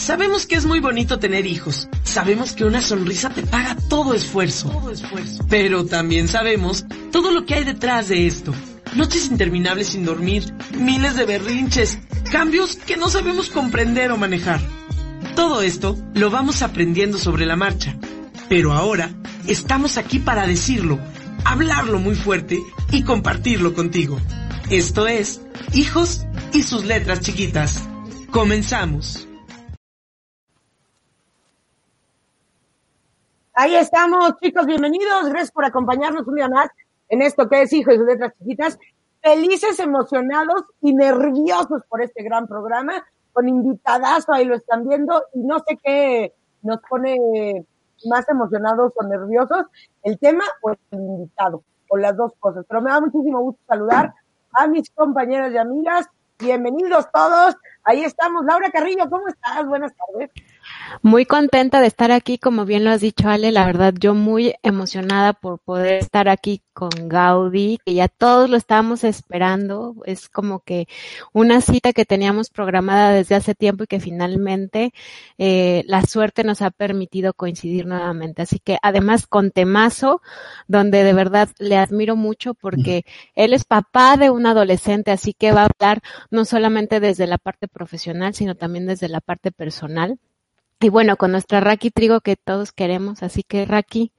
Sabemos que es muy bonito tener hijos. Sabemos que una sonrisa te paga todo esfuerzo. Pero también sabemos todo lo que hay detrás de esto. Noches interminables sin dormir, miles de berrinches, cambios que no sabemos comprender o manejar. Todo esto lo vamos aprendiendo sobre la marcha. Pero ahora estamos aquí para decirlo, hablarlo muy fuerte y compartirlo contigo. Esto es Hijos y sus letras chiquitas. Comenzamos. Ahí estamos, chicos, bienvenidos. Gracias por acompañarnos un día más en esto que es Hijos sus letras chiquitas. Felices, emocionados y nerviosos por este gran programa, con invitadazo, ahí lo están viendo, y no sé qué nos pone más emocionados o nerviosos, el tema o el invitado, o las dos cosas. Pero me da muchísimo gusto saludar a mis compañeras y amigas. Bienvenidos todos. Ahí estamos. Laura Carrillo, ¿cómo estás? Buenas tardes. Muy contenta de estar aquí, como bien lo has dicho Ale, la verdad yo muy emocionada por poder estar aquí con Gaudí, que ya todos lo estábamos esperando, es como que una cita que teníamos programada desde hace tiempo y que finalmente eh, la suerte nos ha permitido coincidir nuevamente. Así que además con temazo, donde de verdad le admiro mucho porque él es papá de un adolescente, así que va a hablar no solamente desde la parte profesional, sino también desde la parte personal. Y bueno, con nuestra Raki Trigo que todos queremos, así que Raki,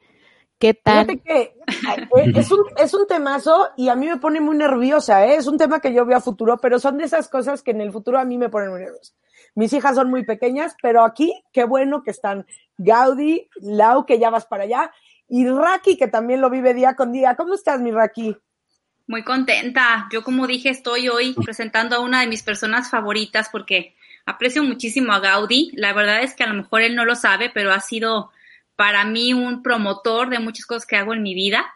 ¿qué tal? Fíjate que eh, es un, es un temazo y a mí me pone muy nerviosa, ¿eh? es un tema que yo veo a futuro, pero son de esas cosas que en el futuro a mí me ponen muy nerviosa. Mis hijas son muy pequeñas, pero aquí qué bueno que están Gaudi, Lau, que ya vas para allá, y Raki, que también lo vive día con día. ¿Cómo estás, mi Raki? Muy contenta. Yo, como dije, estoy hoy presentando a una de mis personas favoritas porque aprecio muchísimo a Gaudí. La verdad es que a lo mejor él no lo sabe, pero ha sido para mí un promotor de muchas cosas que hago en mi vida.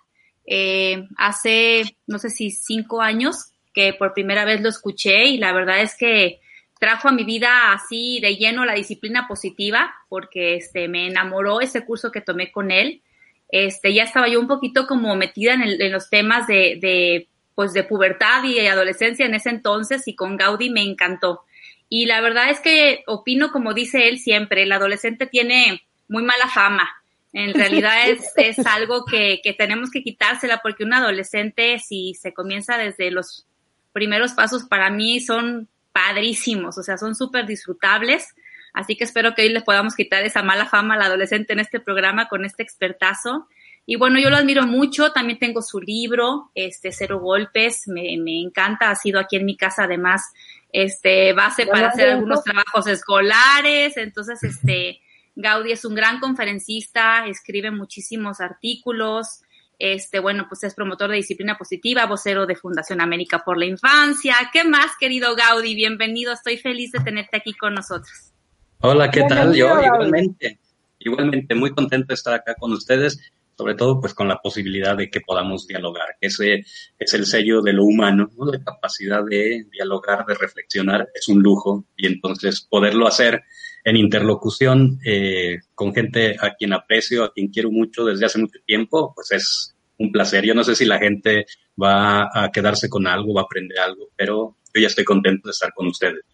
Eh, hace, no sé si cinco años que por primera vez lo escuché y la verdad es que trajo a mi vida así de lleno la disciplina positiva porque este, me enamoró ese curso que tomé con él. Este, ya estaba yo un poquito como metida en, en los temas de, de, pues de pubertad y adolescencia en ese entonces y con Gaudí me encantó. Y la verdad es que opino, como dice él siempre, el adolescente tiene muy mala fama. En realidad es, es algo que, que tenemos que quitársela porque un adolescente, si se comienza desde los primeros pasos, para mí son padrísimos, o sea, son súper disfrutables. Así que espero que hoy les podamos quitar esa mala fama al adolescente en este programa con este expertazo. Y bueno, yo lo admiro mucho, también tengo su libro, este, Cero Golpes, me, me encanta, ha sido aquí en mi casa además este, base para hacer algunos trabajos escolares, entonces, este, Gaudí es un gran conferencista, escribe muchísimos artículos, este, bueno, pues es promotor de disciplina positiva, vocero de Fundación América por la Infancia. ¿Qué más, querido Gaudí? Bienvenido, estoy feliz de tenerte aquí con nosotros. Hola, ¿qué tal? Yo igualmente, igualmente muy contento de estar acá con ustedes sobre todo pues con la posibilidad de que podamos dialogar, que ese es el sello de lo humano, ¿no? la capacidad de dialogar, de reflexionar, es un lujo y entonces poderlo hacer en interlocución eh, con gente a quien aprecio, a quien quiero mucho desde hace mucho tiempo, pues es un placer. Yo no sé si la gente va a quedarse con algo, va a aprender algo, pero yo ya estoy contento de estar con ustedes.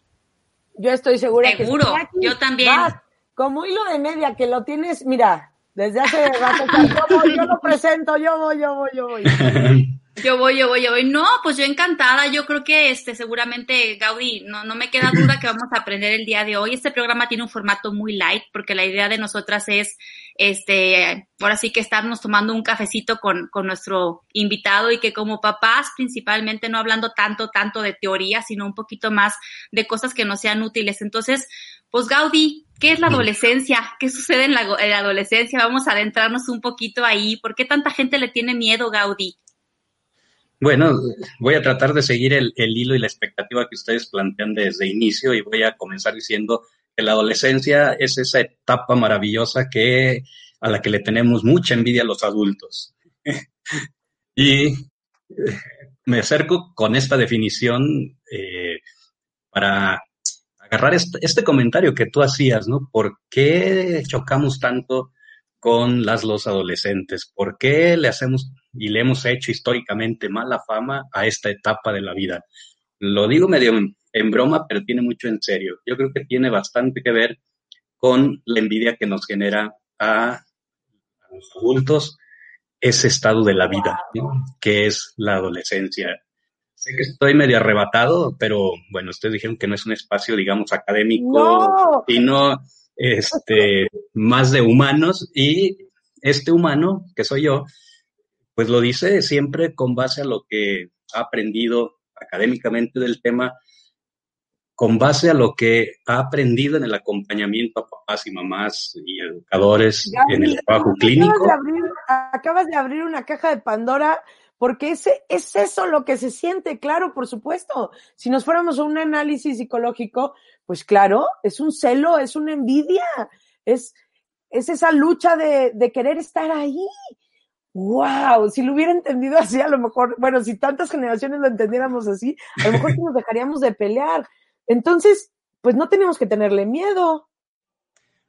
Yo estoy segura Seguro, que yo también. como hilo de media que lo tienes, mira, desde hace rato, yo, lo presento, yo voy, yo voy, yo voy. Yo voy, yo voy, yo voy. No, pues yo encantada. Yo creo que este seguramente, Gaudí, no, no me queda duda que vamos a aprender el día de hoy. Este programa tiene un formato muy light, porque la idea de nosotras es, este, ahora sí que estarnos tomando un cafecito con, con nuestro invitado y que como papás, principalmente no hablando tanto, tanto de teoría, sino un poquito más de cosas que nos sean útiles. Entonces, pues Gaudí, ¿qué es la adolescencia? ¿Qué sucede en la, adolescencia? Vamos a adentrarnos un poquito ahí. ¿Por qué tanta gente le tiene miedo, Gaudí? Bueno, voy a tratar de seguir el, hilo y la expectativa que ustedes plantean desde inicio y voy a comenzar diciendo que la adolescencia es esa etapa maravillosa que a la que le tenemos mucha envidia a los adultos. y eh, me acerco con esta definición eh, para agarrar este, este, comentario que tú hacías, ¿no? ¿Por qué chocamos tanto con las los adolescentes? ¿Por qué le hacemos y le hemos hecho históricamente mala fama a esta etapa de la vida? Lo digo medio en, broma, pero tiene mucho en serio. Yo creo que tiene bastante que ver con la envidia que nos genera a, los adultos ese estado de la vida, que es la adolescencia. Sé que estoy medio arrebatado, pero bueno, ustedes dijeron que no es un espacio, digamos, académico, sino este, más de humanos y este humano, que soy yo, pues lo dice siempre con base a lo que ha aprendido académicamente del tema, con base a lo que ha aprendido en el acompañamiento a papás y mamás y educadores en el trabajo clínico. acabas de abrir una caja de Pandora porque ese, es eso lo que se siente, claro, por supuesto. Si nos fuéramos a un análisis psicológico, pues claro, es un celo, es una envidia, es, es esa lucha de, de querer estar ahí. ¡Wow! Si lo hubiera entendido así, a lo mejor, bueno, si tantas generaciones lo entendiéramos así, a lo mejor nos dejaríamos de pelear. Entonces, pues no tenemos que tenerle miedo.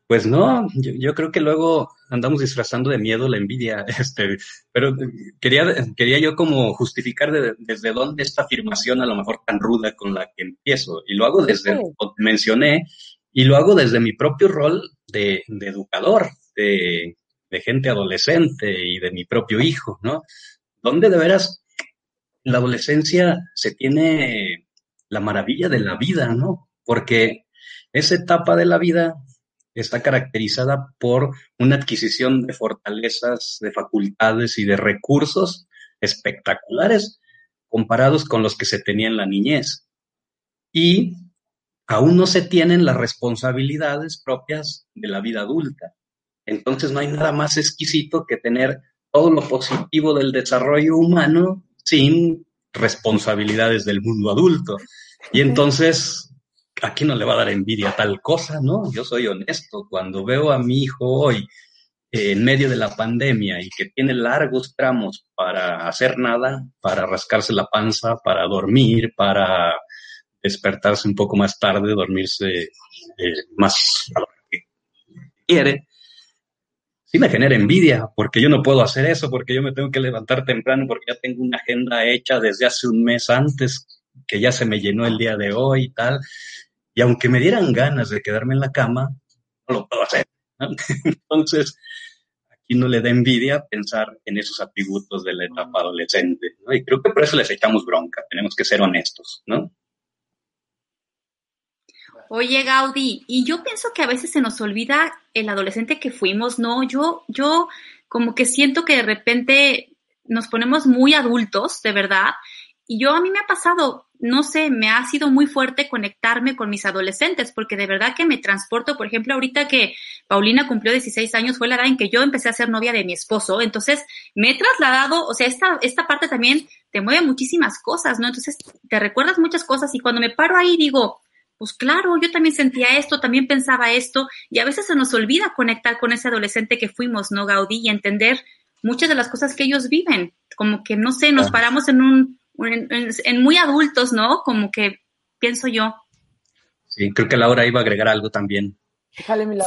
Pues no, yo, creo que luego andamos disfrazando de miedo la envidia, este, pero quería, quería yo como justificar desde dónde esta afirmación a lo mejor tan ruda con la que empiezo, y lo hago desde, mencioné, y lo hago desde mi propio rol de, educador, de, de, gente adolescente y de mi propio hijo, ¿no? Donde de veras la adolescencia se tiene la maravilla de la vida, ¿no? Porque esa etapa de la vida está caracterizada por una adquisición de fortalezas, de facultades y de recursos espectaculares comparados con los que se tenía en la niñez. Y aún no se tienen las responsabilidades propias de la vida adulta. Entonces no hay nada más exquisito que tener todo lo positivo del desarrollo humano sin responsabilidades del mundo adulto. Y entonces ¿a quién no le va a dar envidia tal cosa, no? Yo soy honesto. Cuando veo a mi hijo hoy eh, en medio de la pandemia y que tiene largos tramos para hacer nada, para rascarse la panza, para dormir, para despertarse un poco más tarde, dormirse eh, más a lo que quiere, sí me genera envidia, porque yo no puedo hacer eso, porque yo me tengo que levantar temprano, porque ya tengo una agenda hecha desde hace un mes antes, que ya se me llenó el día de hoy y tal. Y aunque me dieran ganas de quedarme en la cama, no lo puedo hacer. Entonces, aquí no le da envidia pensar en esos atributos de la etapa adolescente. Y creo que por eso les echamos bronca. Tenemos que ser honestos, ¿no? Oye, Gaudí, y yo pienso que a veces se nos olvida el adolescente que fuimos, ¿no? Yo, yo como que siento que de repente nos ponemos muy adultos, de verdad, y yo a mí me ha pasado, no sé, me ha sido muy fuerte conectarme con mis adolescentes, porque de verdad que me transporto, por ejemplo, ahorita que Paulina cumplió 16 años, fue la edad en que yo empecé a ser novia de mi esposo, entonces me he trasladado, o sea, esta, esta parte también te mueve muchísimas cosas, ¿no? Entonces te recuerdas muchas cosas y cuando me paro ahí digo, pues claro, yo también sentía esto, también pensaba esto, y a veces se nos olvida conectar con ese adolescente que fuimos, ¿no, Gaudí? Y entender muchas de las cosas que ellos viven, como que, no sé, nos paramos en un en, muy adultos, ¿no? Como que pienso yo. Sí, creo que Laura iba a agregar algo también.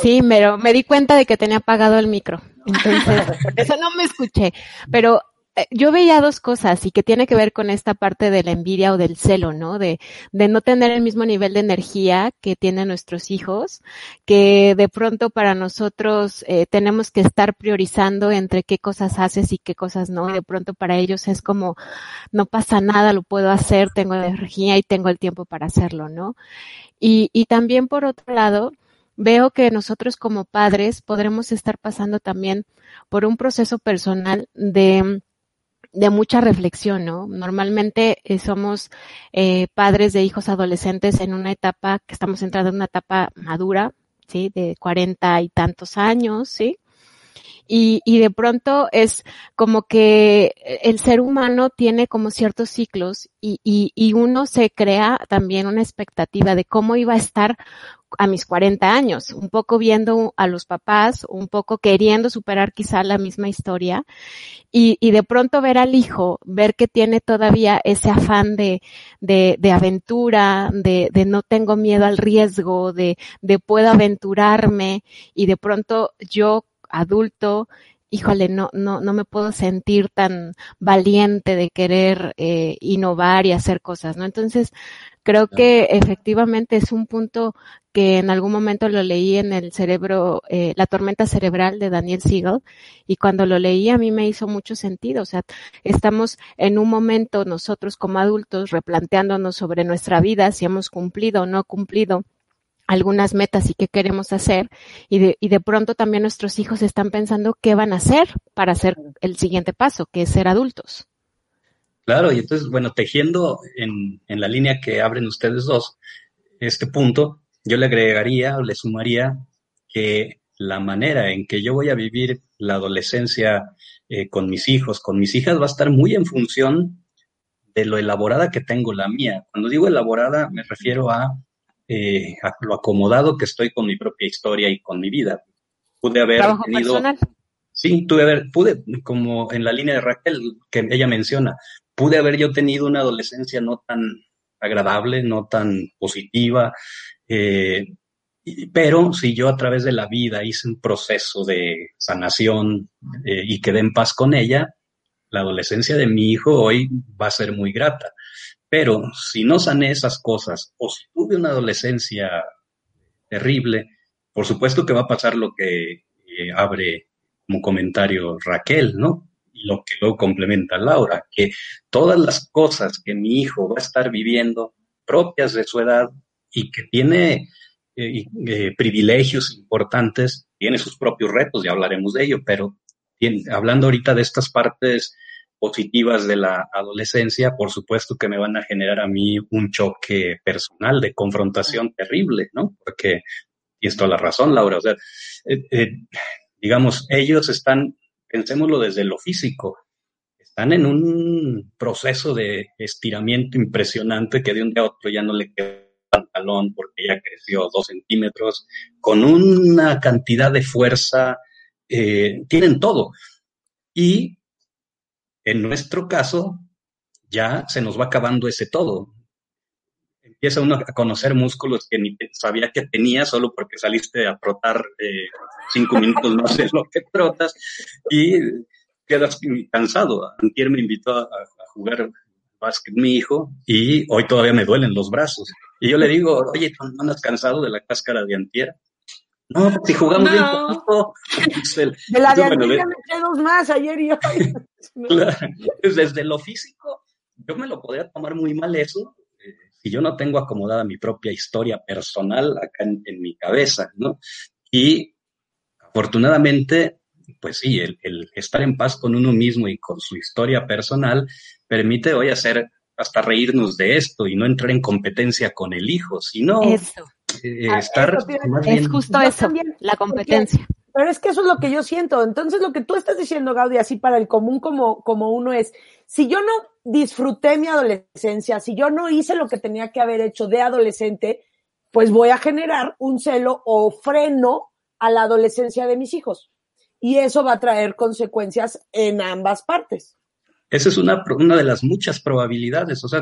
Sí, pero me di cuenta de que tenía apagado el micro. Entonces, por eso no me escuché. Pero yo veía dos cosas y que tiene que ver con esta parte de la envidia o del celo, ¿no? De, de no tener el mismo nivel de energía que tienen nuestros hijos, que de pronto para nosotros eh, tenemos que estar priorizando entre qué cosas haces y qué cosas no. de pronto para ellos es como, no pasa nada, lo puedo hacer, tengo energía y tengo el tiempo para hacerlo, ¿no? Y, y también por otro lado, veo que nosotros como padres podremos estar pasando también por un proceso personal de de mucha reflexión, ¿no? Normalmente eh, somos eh, padres de hijos adolescentes en una etapa, que estamos entrando en una etapa madura, ¿sí? De cuarenta y tantos años, ¿sí? Y, de pronto es como que el ser humano tiene como ciertos ciclos y, uno se crea también una expectativa de cómo iba a estar a mis 40 años, un poco viendo a los papás, un poco queriendo superar quizá la misma historia y, de pronto ver al hijo, ver que tiene todavía ese afán de, aventura, de, no tengo miedo al riesgo, de puedo aventurarme y de pronto yo adulto híjole, no, no, no me puedo sentir tan valiente de querer eh, innovar y hacer cosas, ¿no? Entonces, creo que efectivamente es un punto que en algún momento lo leí en el cerebro, eh, la tormenta cerebral de Daniel Siegel, y cuando lo leí a mí me hizo mucho sentido. O sea, estamos en un momento nosotros como adultos replanteándonos sobre nuestra vida, si hemos cumplido o no cumplido algunas metas y qué queremos hacer y de, y de pronto también nuestros hijos están pensando qué van a hacer para hacer el siguiente paso, que es ser adultos. Claro, y entonces, bueno, tejiendo en, en la línea que abren ustedes dos, este punto, yo le agregaría o le sumaría que la manera en que yo voy a vivir la adolescencia eh, con mis hijos, con mis hijas, va a estar muy en función de lo elaborada que tengo la mía. Cuando digo elaborada, me refiero a eh, lo acomodado que estoy con mi propia historia y con mi vida. Pude haber tenido. Sí, tuve haber, pude, como en la línea de Raquel que ella menciona, pude haber yo tenido una adolescencia no tan agradable, no tan positiva, eh, pero si yo a través de la vida hice un proceso de sanación eh, y quedé en paz con ella, la adolescencia de mi hijo hoy va a ser muy grata. Pero si no sané esas cosas o si tuve una adolescencia terrible, por supuesto que va a pasar lo que eh, abre como comentario Raquel, ¿no? Y lo que luego complementa Laura, que todas las cosas que mi hijo va a estar viviendo propias de su edad y que tiene eh, eh, privilegios importantes, tiene sus propios retos, ya hablaremos de ello, pero hablando ahorita de estas partes positivas de la adolescencia, por supuesto que me van a generar a mí un choque personal de confrontación terrible, ¿no? Porque, y esto la razón, Laura, o sea, eh, eh, digamos, ellos están, pensémoslo desde lo físico, están en un proceso de estiramiento impresionante que de un día a otro ya no le queda pantalón porque ya creció dos centímetros, con una cantidad de fuerza, eh, tienen todo. Y en nuestro caso, ya se nos va acabando ese todo. Empieza uno a conocer músculos que ni sabía que tenía solo porque saliste a trotar eh, cinco minutos más de lo que trotas y quedas cansado. Antier me invitó a, jugar básquet mi hijo y hoy todavía me duelen los brazos. Y yo le digo, oye, ¿no andas cansado de la cáscara de antier? No, si jugamos bien poquito. de la de me eché dos más ayer y hoy. Pues desde lo físico, yo me lo podría tomar muy mal eso eh, si yo no tengo acomodada mi propia historia personal acá en, mi cabeza, ¿no? Y afortunadamente, pues sí, el, el, estar en paz con uno mismo y con su historia personal permite hoy hacer hasta reírnos de esto y no entrar en competencia con el hijo, sino eso. Eh, ah, estar Es justo eso, la competencia. pero es que eso es lo que yo siento. Entonces, lo que tú estás diciendo, Gaudi, así para el común como, como uno es, si yo no disfruté mi adolescencia, si yo no hice lo que tenía que haber hecho de adolescente, pues voy a generar un celo o freno a la adolescencia de mis hijos. Y eso va a traer consecuencias en ambas partes. Esa es una, una de las muchas probabilidades. O sea,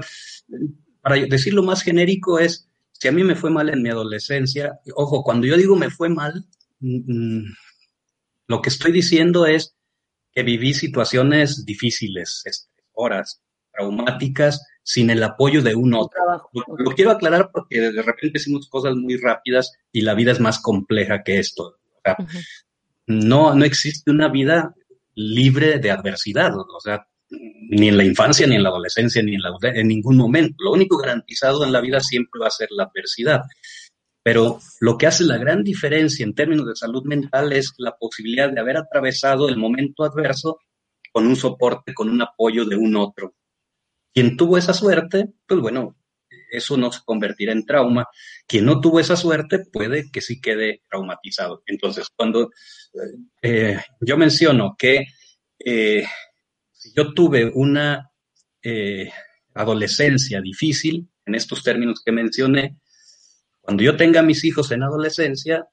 para decirlo más genérico es, si a mí me fue mal en mi adolescencia, ojo, cuando yo digo me fue mal, mm, mm, lo que estoy diciendo es que viví situaciones difíciles, horas traumáticas, sin el apoyo de un otro. Lo, quiero aclarar porque de repente decimos cosas muy rápidas y la vida es más compleja que esto. no, no existe una vida libre de adversidad. O sea, ni en la infancia, ni en la adolescencia, ni en, ningún momento. Lo único garantizado en la vida siempre va a ser la adversidad. Pero lo que hace la gran diferencia en términos de salud mental es la posibilidad de haber atravesado el momento adverso con un soporte, con un apoyo de un otro. Quien tuvo esa suerte, pues bueno, eso no se convertirá en trauma. Quien no tuvo esa suerte puede que sí quede traumatizado. Entonces, cuando eh, yo menciono que eh, yo tuve una eh, adolescencia difícil, en estos términos que mencioné, cuando yo tenga mis hijos en adolescencia,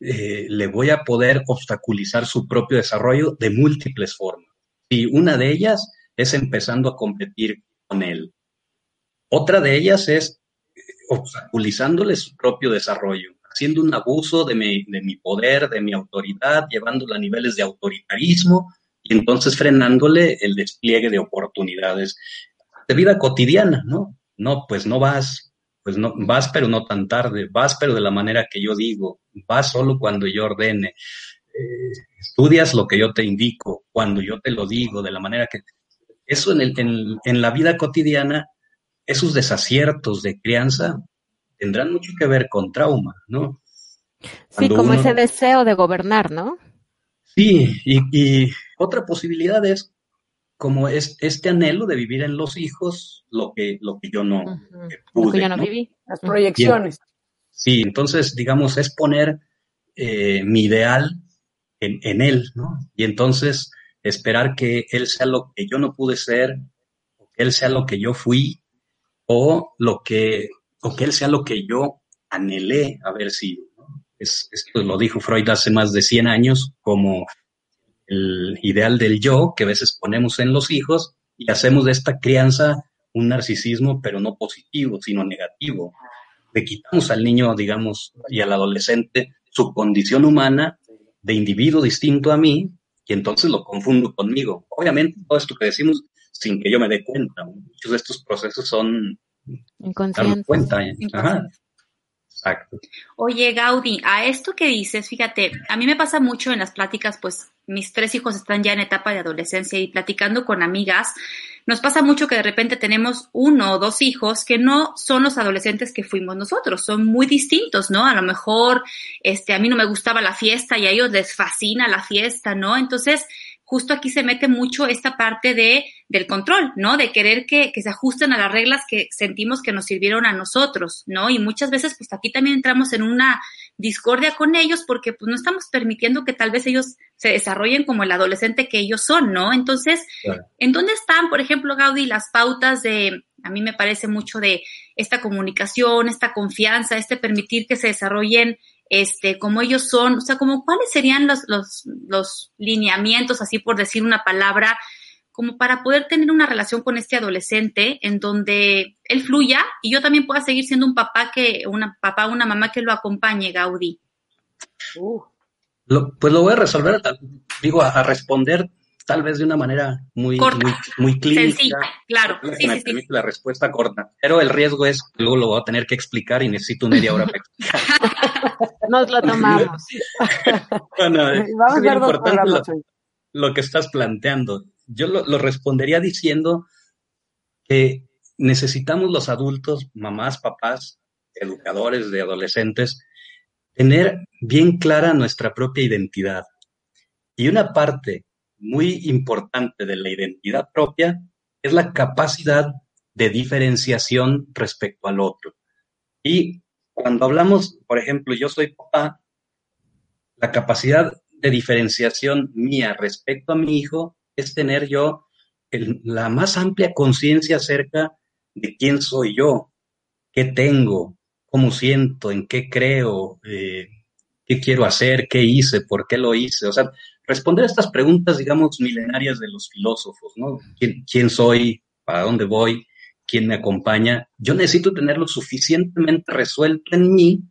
eh, le voy a poder obstaculizar su propio desarrollo de múltiples formas. Y una de ellas es empezando a competir con él. Otra de ellas es obstaculizándole su propio desarrollo, haciendo un abuso de mi, de mi poder, de mi autoridad, llevándolo a niveles de autoritarismo entonces frenándole el despliegue de oportunidades de vida cotidiana, ¿no? No, pues no vas, pues no, vas pero no tan tarde, vas pero de la manera que yo digo, vas solo cuando yo ordene, eh, estudias lo que yo te indico, cuando yo te lo digo, de la manera que... Eso en, el, en, en la vida cotidiana, esos desaciertos de crianza tendrán mucho que ver con trauma, ¿no? sí, como ese deseo de gobernar, ¿no? Sí, y, y, otra posibilidad es como es este anhelo de vivir en los hijos lo que, lo que yo no pude, Lo que yo no, viví. Las proyecciones. sí, entonces, digamos, es poner eh, mi ideal en, en, él, ¿no? Y entonces esperar que él sea lo que yo no pude ser, o que él sea lo que yo fui, o lo que, o que él sea lo que yo anhelé haber sido. ¿no? Es, esto lo dijo Freud hace más de 100 años como el ideal del yo que a veces ponemos en los hijos y hacemos de esta crianza un narcisismo, pero no positivo, sino negativo. Le quitamos al niño, digamos, y al adolescente su condición humana de individuo distinto a mí y entonces lo confundo conmigo. Obviamente, todo esto que decimos sin que yo me dé cuenta. Muchos de estos procesos son inconscientes. Cuenta. Ajá. Exacto. Oye, Gaudi, a esto que dices, fíjate, a mí me pasa mucho en las pláticas, pues mis tres hijos están ya en etapa de adolescencia y platicando con amigas, nos pasa mucho que de repente tenemos uno o dos hijos que no son los adolescentes que fuimos nosotros, son muy distintos, ¿no? A lo mejor, este, a mí no me gustaba la fiesta y a ellos les fascina la fiesta, ¿no? Entonces, justo aquí se mete mucho esta parte de, del control, ¿no? De querer que, que, se ajusten a las reglas que sentimos que nos sirvieron a nosotros, ¿no? Y muchas veces, pues aquí también entramos en una discordia con ellos porque pues no estamos permitiendo que tal vez ellos se desarrollen como el adolescente que ellos son, ¿no? Entonces, claro. ¿en dónde están, por ejemplo, Gaudí, las pautas de, a mí me parece mucho de esta comunicación, esta confianza, este permitir que se desarrollen este, como ellos son, o sea, como cuáles serían los, los, los lineamientos, así por decir una palabra, como para poder tener una relación con este adolescente en donde él fluya y yo también pueda seguir siendo un papá que, una papá, una mamá que lo acompañe, Gaudí. Uh. Lo, pues lo voy a resolver, digo, a, a responder tal vez de una manera muy, corta, muy, muy clínica. Sencilla, claro. Que sí, me sí, permite sí. la respuesta corta. Pero el riesgo es que luego lo voy a tener que explicar y necesito media hora para explicar. Nos lo tomamos. bueno, Vamos es a importante lo, lo que estás planteando. Yo lo, lo respondería diciendo que necesitamos los adultos, mamás, papás, educadores de adolescentes, tener bien clara nuestra propia identidad. Y una parte muy importante de la identidad propia es la capacidad de diferenciación respecto al otro. Y cuando hablamos, por ejemplo, yo soy papá, la capacidad de diferenciación mía respecto a mi hijo es tener yo la más amplia conciencia acerca de quién soy yo, qué tengo, cómo siento, en qué creo, eh, qué quiero hacer, qué hice, por qué lo hice. O sea, responder a estas preguntas, digamos, milenarias de los filósofos, ¿no? ¿Quién, quién soy? ¿Para dónde voy? ¿Quién me acompaña? Yo necesito tenerlo suficientemente resuelto en mí,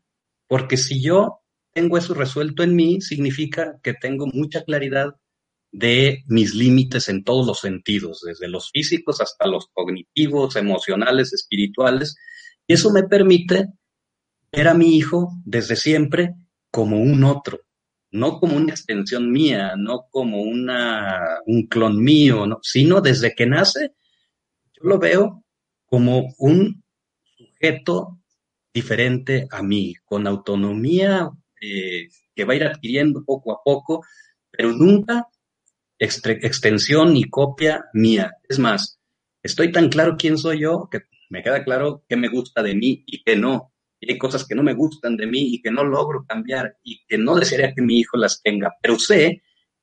porque si yo tengo eso resuelto en mí, significa que tengo mucha claridad de mis límites en todos los sentidos, desde los físicos hasta los cognitivos, emocionales, espirituales, y eso me permite ver a mi hijo desde siempre como un otro, no como una extensión mía, no como una, un clon mío, no, sino desde que nace, yo lo veo como un sujeto diferente a mí, con autonomía eh, que va a ir adquiriendo poco a poco, pero nunca extensión ni copia mía. Es más, estoy tan claro quién soy yo que me queda claro qué me gusta de mí y qué no. Y hay cosas que no me gustan de mí y que no logro cambiar y que no desearía que mi hijo las tenga, pero sé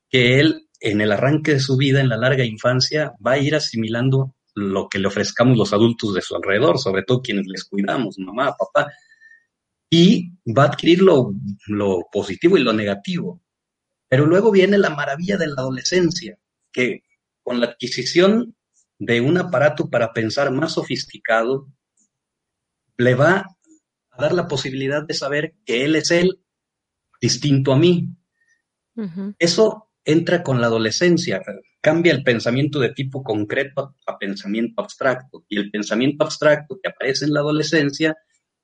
que él en el arranque de su vida, en la larga infancia, va a ir asimilando lo que le ofrezcamos los adultos de su alrededor, sobre todo quienes les cuidamos, mamá, papá, y va a adquirir lo, lo positivo y lo negativo. Pero luego viene la maravilla de la adolescencia, que con la adquisición de un aparato para pensar más sofisticado, le va a dar la posibilidad de saber que él es él, distinto a mí. Eso entra con la adolescencia, cambia el pensamiento de tipo concreto a pensamiento abstracto. Y el pensamiento abstracto que aparece en la adolescencia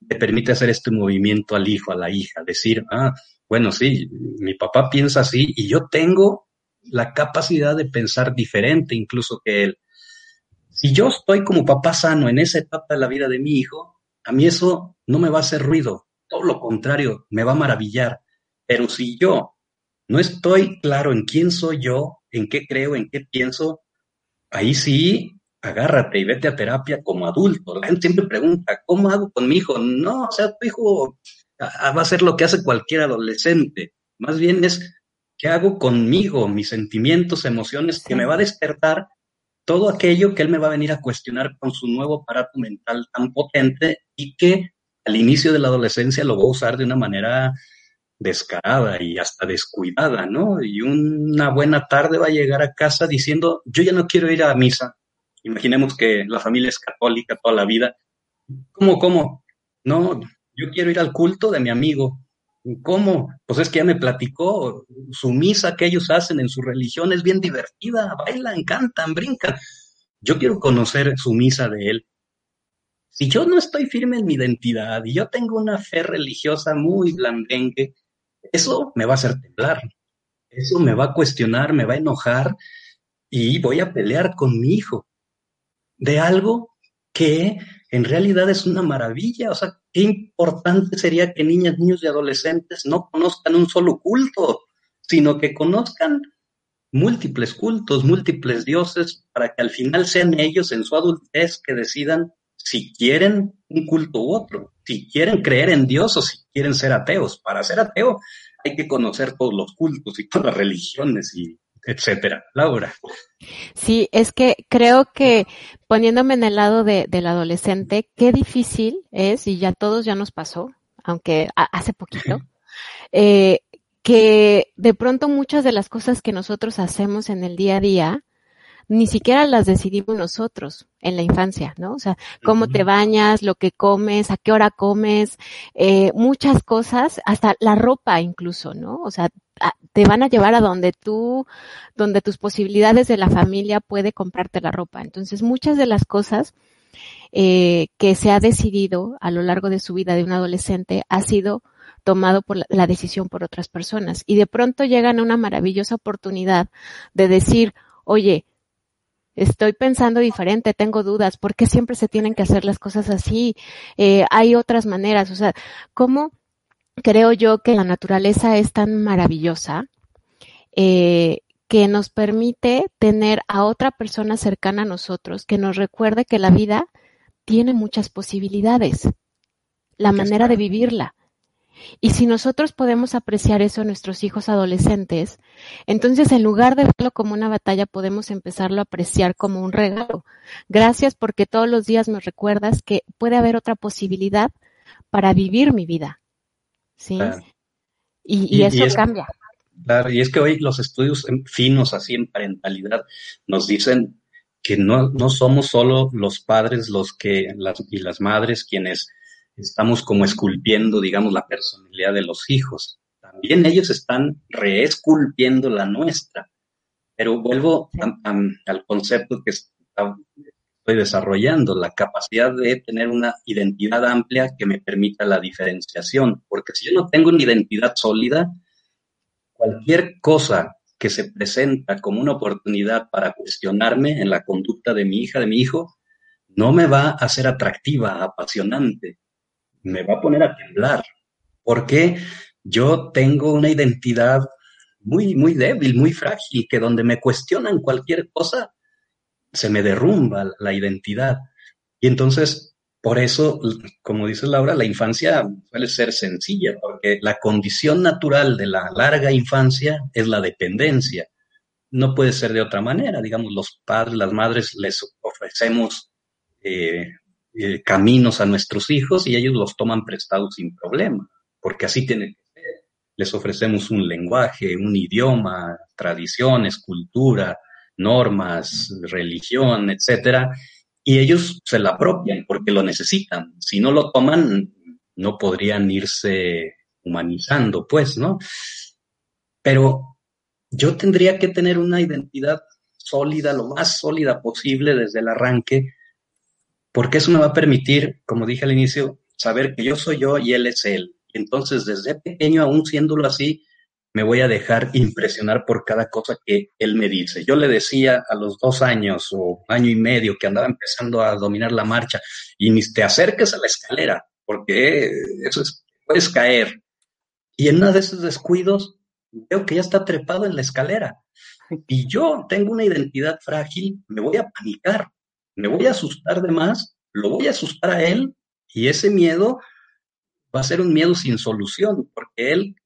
te permite hacer este movimiento al hijo, a la hija, decir, ah, bueno, sí, mi papá piensa así y yo tengo la capacidad de pensar diferente incluso que él. Si yo estoy como papá sano en esa etapa de la vida de mi hijo, a mí eso no me va a hacer ruido, todo lo contrario, me va a maravillar. Pero si yo no estoy claro en quién soy yo, en qué creo, en qué pienso, ahí sí, agárrate y vete a terapia como adulto. La gente siempre pregunta, ¿cómo hago con mi hijo? No, o sea, tu hijo va a hacer lo que hace cualquier adolescente. Más bien es, ¿qué hago conmigo? Mis sentimientos, emociones, que me va a despertar todo aquello que él me va a venir a cuestionar con su nuevo aparato mental tan potente y que al inicio de la adolescencia lo va a usar de una manera descarada y hasta descuidada, ¿no? Y una buena tarde va a llegar a casa diciendo, yo ya no quiero ir a misa. Imaginemos que la familia es católica toda la vida. ¿Cómo, cómo? No, yo quiero ir al culto de mi amigo. ¿Cómo? Pues es que ya me platicó, su misa que ellos hacen en su religión es bien divertida, bailan, cantan, brincan. Yo quiero conocer su misa de él. Si yo no estoy firme en mi identidad y yo tengo una fe religiosa muy blandengue, eso me va a hacer temblar, eso me va a cuestionar, me va a enojar y voy a pelear con mi hijo de algo que en realidad es una maravilla. O sea, qué importante sería que niñas, niños y adolescentes no conozcan un solo culto, sino que conozcan múltiples cultos, múltiples dioses, para que al final sean ellos en su adultez que decidan si quieren un culto u otro, si quieren creer en Dios o si quieren ser ateos. Para ser ateo hay que conocer todos los cultos y todas las religiones y etcétera. Laura. Sí, es que creo que poniéndome en el lado de, del adolescente, qué difícil es, y ya todos ya nos pasó, aunque hace poquito, eh, que de pronto muchas de las cosas que nosotros hacemos en el día a día, ni siquiera las decidimos nosotros en la infancia, ¿no? O sea, cómo te bañas, lo que comes, a qué hora comes, eh, muchas cosas, hasta la ropa incluso, ¿no? O sea, te van a llevar a donde tú, donde tus posibilidades de la familia puede comprarte la ropa. Entonces, muchas de las cosas eh, que se ha decidido a lo largo de su vida de un adolescente ha sido tomado por la, la decisión por otras personas. Y de pronto llegan a una maravillosa oportunidad de decir, oye, estoy pensando diferente, tengo dudas, ¿por qué siempre se tienen que hacer las cosas así? Eh, hay otras maneras, o sea, ¿cómo creo yo que la naturaleza es tan maravillosa eh, que nos permite tener a otra persona cercana a nosotros que nos recuerde que la vida tiene muchas posibilidades, la manera de vivirla. Y si nosotros podemos apreciar eso en nuestros hijos adolescentes, entonces en lugar de verlo como una batalla, podemos empezarlo a apreciar como un regalo. Gracias porque todos los días me recuerdas que puede haber otra posibilidad para vivir mi vida. ¿Sí? Y, eso cambia. Claro, y es que hoy los estudios finos así en parentalidad nos dicen que no, no somos solo los padres los que las, y las madres quienes estamos como esculpiendo, digamos, la personalidad de los hijos. También ellos están reesculpiendo la nuestra. Pero vuelvo al concepto que estoy desarrollando, la capacidad de tener una identidad amplia que me permita la diferenciación. Porque si yo no tengo una identidad sólida, cualquier cosa que se presenta como una oportunidad para cuestionarme en la conducta de mi hija, de mi hijo, no me va a ser atractiva, apasionante me va a poner a temblar, porque yo tengo una identidad muy, muy débil, muy frágil, que donde me cuestionan cualquier cosa, se me derrumba la identidad. Y entonces, por eso, como dice Laura, la infancia suele ser sencilla, porque la condición natural de la larga infancia es la dependencia. No puede ser de otra manera. Digamos, los padres, las madres les ofrecemos eh, eh, caminos a nuestros hijos y ellos los toman prestados sin problema, porque así tiene que ser. Les ofrecemos un lenguaje, un idioma, tradiciones, cultura, normas, religión, etcétera, y ellos se la apropian porque lo necesitan. Si no lo toman, no podrían irse humanizando, pues, ¿no? Pero yo tendría que tener una identidad sólida, lo más sólida posible desde el arranque, porque eso me va a permitir, como dije al inicio, saber que yo soy yo y él es él. Entonces, desde pequeño, aún siéndolo así, me voy a dejar impresionar por cada cosa que él me dice. Yo le decía a los dos años o año y medio que andaba empezando a dominar la marcha y ni te acerques a la escalera, porque eso es, puedes caer. Y en uno de esos descuidos veo que ya está trepado en la escalera. Y yo tengo una identidad frágil, me voy a panicar, me voy a asustar de más, lo voy a asustar a él y ese miedo va a ser un miedo sin solución, porque él,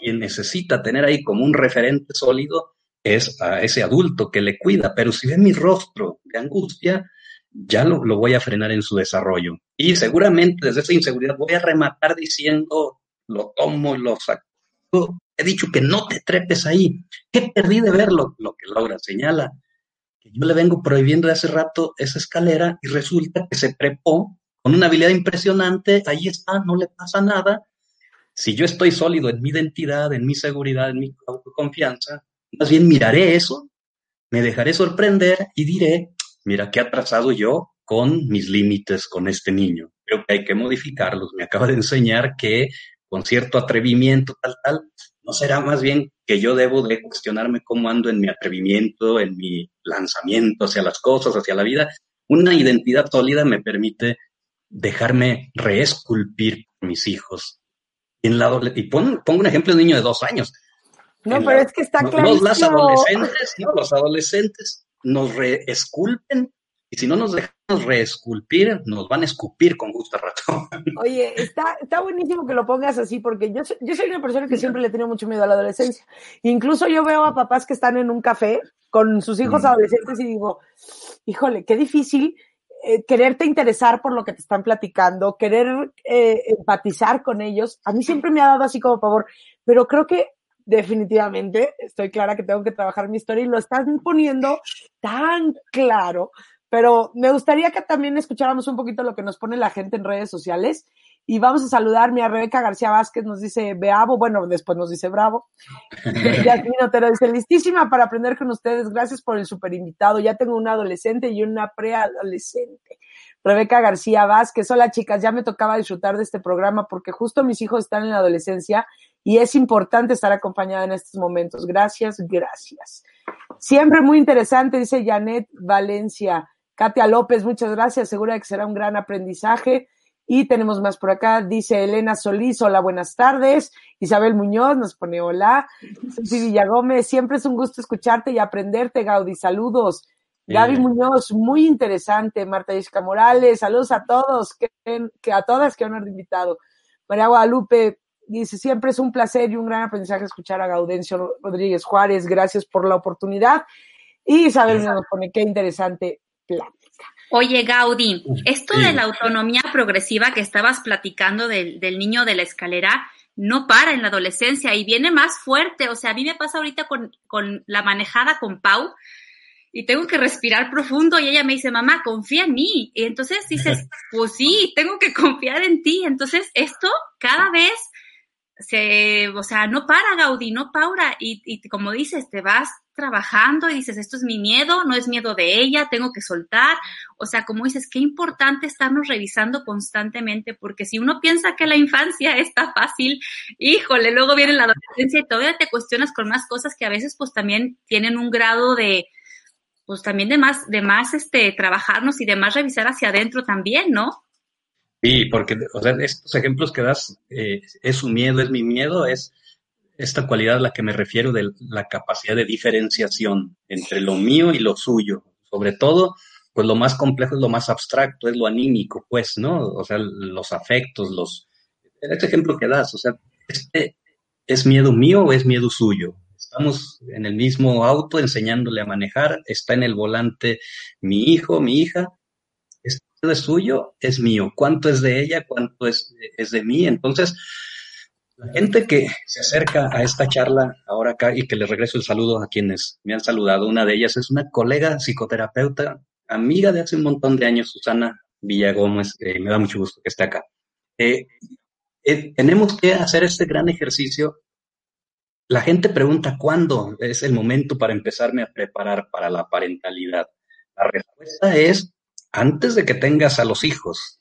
quien necesita tener ahí como un referente sólido, es a ese adulto que le cuida, pero si ve mi rostro de angustia, ya lo, lo voy a frenar en su desarrollo. Y seguramente desde esa inseguridad voy a rematar diciendo, lo tomo, lo saco, he dicho que no te trepes ahí. ¿Qué perdí de ver lo, que logra? Señala yo le vengo prohibiendo hace rato esa escalera y resulta que se trepó con una habilidad impresionante, ahí está, no le pasa nada. Si yo estoy sólido en mi identidad, en mi seguridad, en mi autoconfianza, más bien miraré eso, me dejaré sorprender y diré, mira, qué atrasado yo con mis límites con este niño. Creo que hay que modificarlos. Me acaba de enseñar que con cierto atrevimiento, tal, tal, ¿No será más bien que yo debo de cuestionarme cómo ando en mi atrevimiento, en mi lanzamiento hacia las cosas, hacia la vida? Una identidad sólida me permite dejarme reesculpir mis hijos. En la, y pongo, un ejemplo de un niño de dos años. No, pero es que está claro. Los, adolescentes, los adolescentes nos reesculpen y si no nos dejamos reesculpir, nos van a escupir con gusto rato. Oye, está, está buenísimo que lo pongas así, porque yo, yo soy una persona que siempre le tiene mucho miedo a la adolescencia. Incluso yo veo a papás que están en un café con sus hijos mm. adolescentes y digo, híjole, qué difícil eh, quererte interesar por lo que te están platicando, querer eh, empatizar con ellos. A mí siempre me ha dado así como favor, pero creo que definitivamente estoy clara que tengo que trabajar mi historia y lo están poniendo tan claro pero me gustaría que también escucháramos un poquito lo que nos pone la gente en redes sociales. Y vamos a saludar a Rebeca García Vázquez, nos dice Beavo, bueno, después nos dice Bravo. Yasmin Otero dice, listísima para aprender con ustedes, gracias por el super invitado. Ya tengo una adolescente y una preadolescente. Rebeca García Vázquez, hola chicas, ya me tocaba disfrutar de este programa porque justo mis hijos están en la adolescencia y es importante estar acompañada en estos momentos. Gracias, gracias. Siempre muy interesante, dice Janet Valencia. Katia López, muchas gracias, segura que será un gran aprendizaje. Y tenemos más por acá, dice Elena Solís, hola, buenas tardes. Isabel Muñoz nos pone hola. Ceci Villagómez, siempre es un gusto escucharte y aprenderte, Gaudí, saludos. Gaby Muñoz, muy interesante. Marta Yesca Morales, saludos a todos, que, que a todas que han invitado. María Guadalupe dice, siempre es un placer y un gran aprendizaje escuchar a Gaudencio Rodríguez Juárez, gracias por la oportunidad. Y Isabel nos pone, qué interesante Oye, Gaudí, esto de la autonomía progresiva que estabas platicando del, niño de la escalera, no para en la adolescencia y viene más fuerte. O sea, a mí me pasa ahorita con, con, la manejada con Pau y tengo que respirar profundo y ella me dice, mamá, confía en mí. Y entonces dices, pues sí, tengo que confiar en ti. Entonces, esto cada vez se, o sea, no para, Gaudí, no para. Y, y como dices, te vas trabajando y dices, esto es mi miedo, no es miedo de ella, tengo que soltar. O sea, como dices, qué importante estarnos revisando constantemente, porque si uno piensa que la infancia está fácil, híjole, luego viene la adolescencia y todavía te cuestionas con más cosas que a veces pues también tienen un grado de, pues también de más, de más este, trabajarnos y de más revisar hacia adentro también, ¿no? Sí, porque, o sea, estos ejemplos que das, eh, es su miedo, es mi miedo, es esta cualidad a la que me refiero de la capacidad de diferenciación entre lo mío y lo suyo. Sobre todo, pues lo más complejo es lo más abstracto, es lo anímico, pues, ¿no? O sea, los afectos, los... Este ejemplo que das, o sea, ¿este ¿es miedo mío o es miedo suyo? Estamos en el mismo auto enseñándole a manejar, está en el volante mi hijo, mi hija, ¿esto es suyo? Es mío. ¿Cuánto es de ella? ¿Cuánto es, es de mí? Entonces, la gente que se acerca a esta charla ahora acá y que le regreso el saludo a quienes me han saludado, una de ellas es una colega psicoterapeuta, amiga de hace un montón de años, Susana Villagómez, me da mucho gusto que esté acá. Eh, eh, tenemos que hacer este gran ejercicio. La gente pregunta cuándo es el momento para empezarme a preparar para la parentalidad. La respuesta es antes de que tengas a los hijos.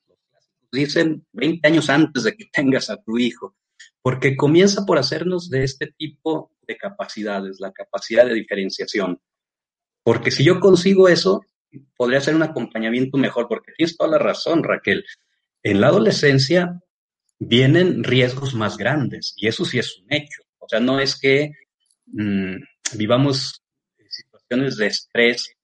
Dicen 20 años antes de que tengas a tu hijo, porque comienza por hacernos de este tipo de capacidades, la capacidad de diferenciación. Porque si yo consigo eso, podría ser un acompañamiento mejor, porque tienes toda la razón, Raquel. En la adolescencia vienen riesgos más grandes y eso sí es un hecho. O sea, no es que mm, vivamos situaciones de estrés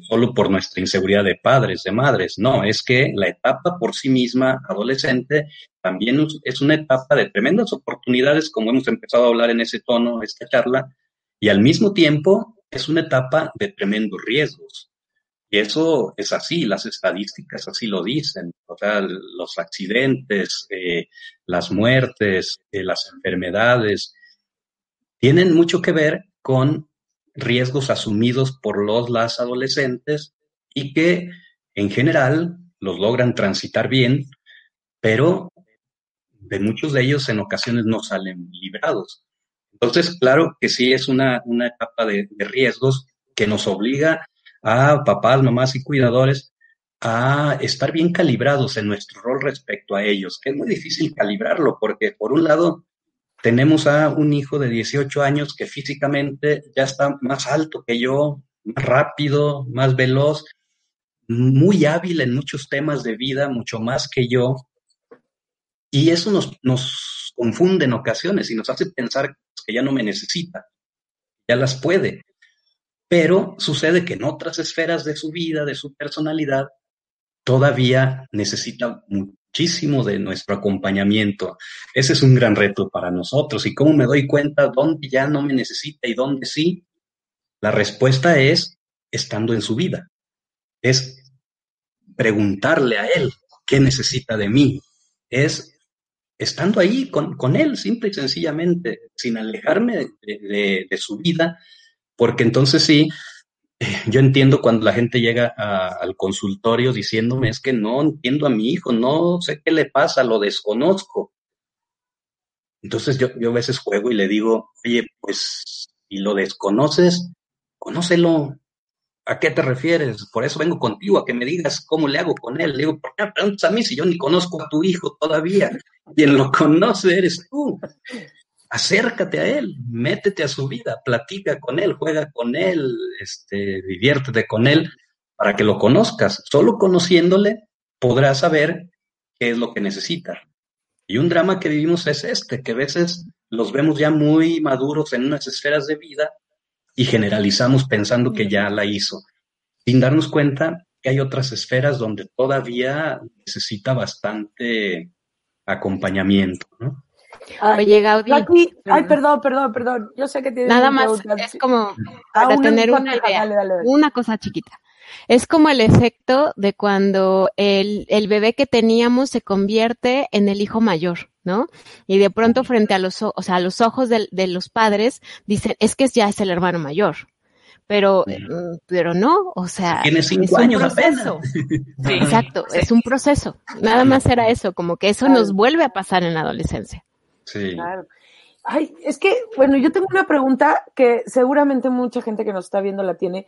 solo por nuestra inseguridad de padres, de madres. No, es que la etapa por sí misma adolescente también es una etapa de tremendas oportunidades, como hemos empezado a hablar en ese tono, esta charla, y al mismo tiempo es una etapa de tremendos riesgos. Y eso es así, las estadísticas así lo dicen. O sea, los accidentes, eh, las muertes, eh, las enfermedades, tienen mucho que ver con riesgos asumidos por los las adolescentes y que en general los logran transitar bien, pero de muchos de ellos en ocasiones no salen librados. Entonces, claro que sí es una, una etapa de, riesgos que nos obliga a papás, mamás y cuidadores a estar bien calibrados en nuestro rol respecto a ellos, que es muy difícil calibrarlo porque por un lado tenemos a un hijo de 18 años que físicamente ya está más alto que yo, más rápido, más veloz, muy hábil en muchos temas de vida, mucho más que yo. Y eso nos, confunde en ocasiones y nos hace pensar que ya no me necesita, ya las puede. Pero sucede que en otras esferas de su vida, de su personalidad, todavía necesita muchísimo de nuestro acompañamiento. Ese es un gran reto para nosotros. ¿Y cómo me doy cuenta dónde ya no me necesita y dónde sí? La respuesta es estando en su vida. Es preguntarle a él qué necesita de mí. Es estando ahí con, él, simple y sencillamente, sin alejarme de su vida, porque entonces sí, yo entiendo cuando la gente llega al consultorio diciéndome es que no entiendo a mi hijo, no sé qué le pasa, lo desconozco. Entonces yo, yo a veces juego y le digo, oye, pues si lo desconoces, conócelo. ¿A qué te refieres? Por eso vengo contigo, a que me digas cómo le hago con él. Le digo, ¿por qué me preguntas a mí si yo ni conozco a tu hijo todavía? Quien lo conoce eres tú acércate a él, métete a su vida, platica con él, juega con él, este, diviértete con él para que lo conozcas. Solo conociéndole podrás saber qué es lo que necesita. Y un drama que vivimos es este, que a veces los vemos ya muy maduros en unas esferas de vida y generalizamos pensando que ya la hizo, sin darnos cuenta que hay otras esferas donde todavía necesita bastante acompañamiento, ¿no? Oye, Gaudí. ay, perdón, perdón, perdón. Yo sé que tienes Nada más, es como para tener una idea, una cosa chiquita. Es como el efecto de cuando el, el bebé que teníamos se convierte en el hijo mayor, ¿no? Y de pronto frente a los, o sea, a los ojos de, de los padres dicen, es que ya es el hermano mayor pero, mm, pero no, o sea, tiene cinco años proceso. Sí. Exacto, es un proceso. Nada más era eso, como que eso nos vuelve a pasar en la adolescencia. Sí. Claro. Ay, es que, bueno, yo tengo una pregunta que seguramente mucha gente que nos está viendo la tiene.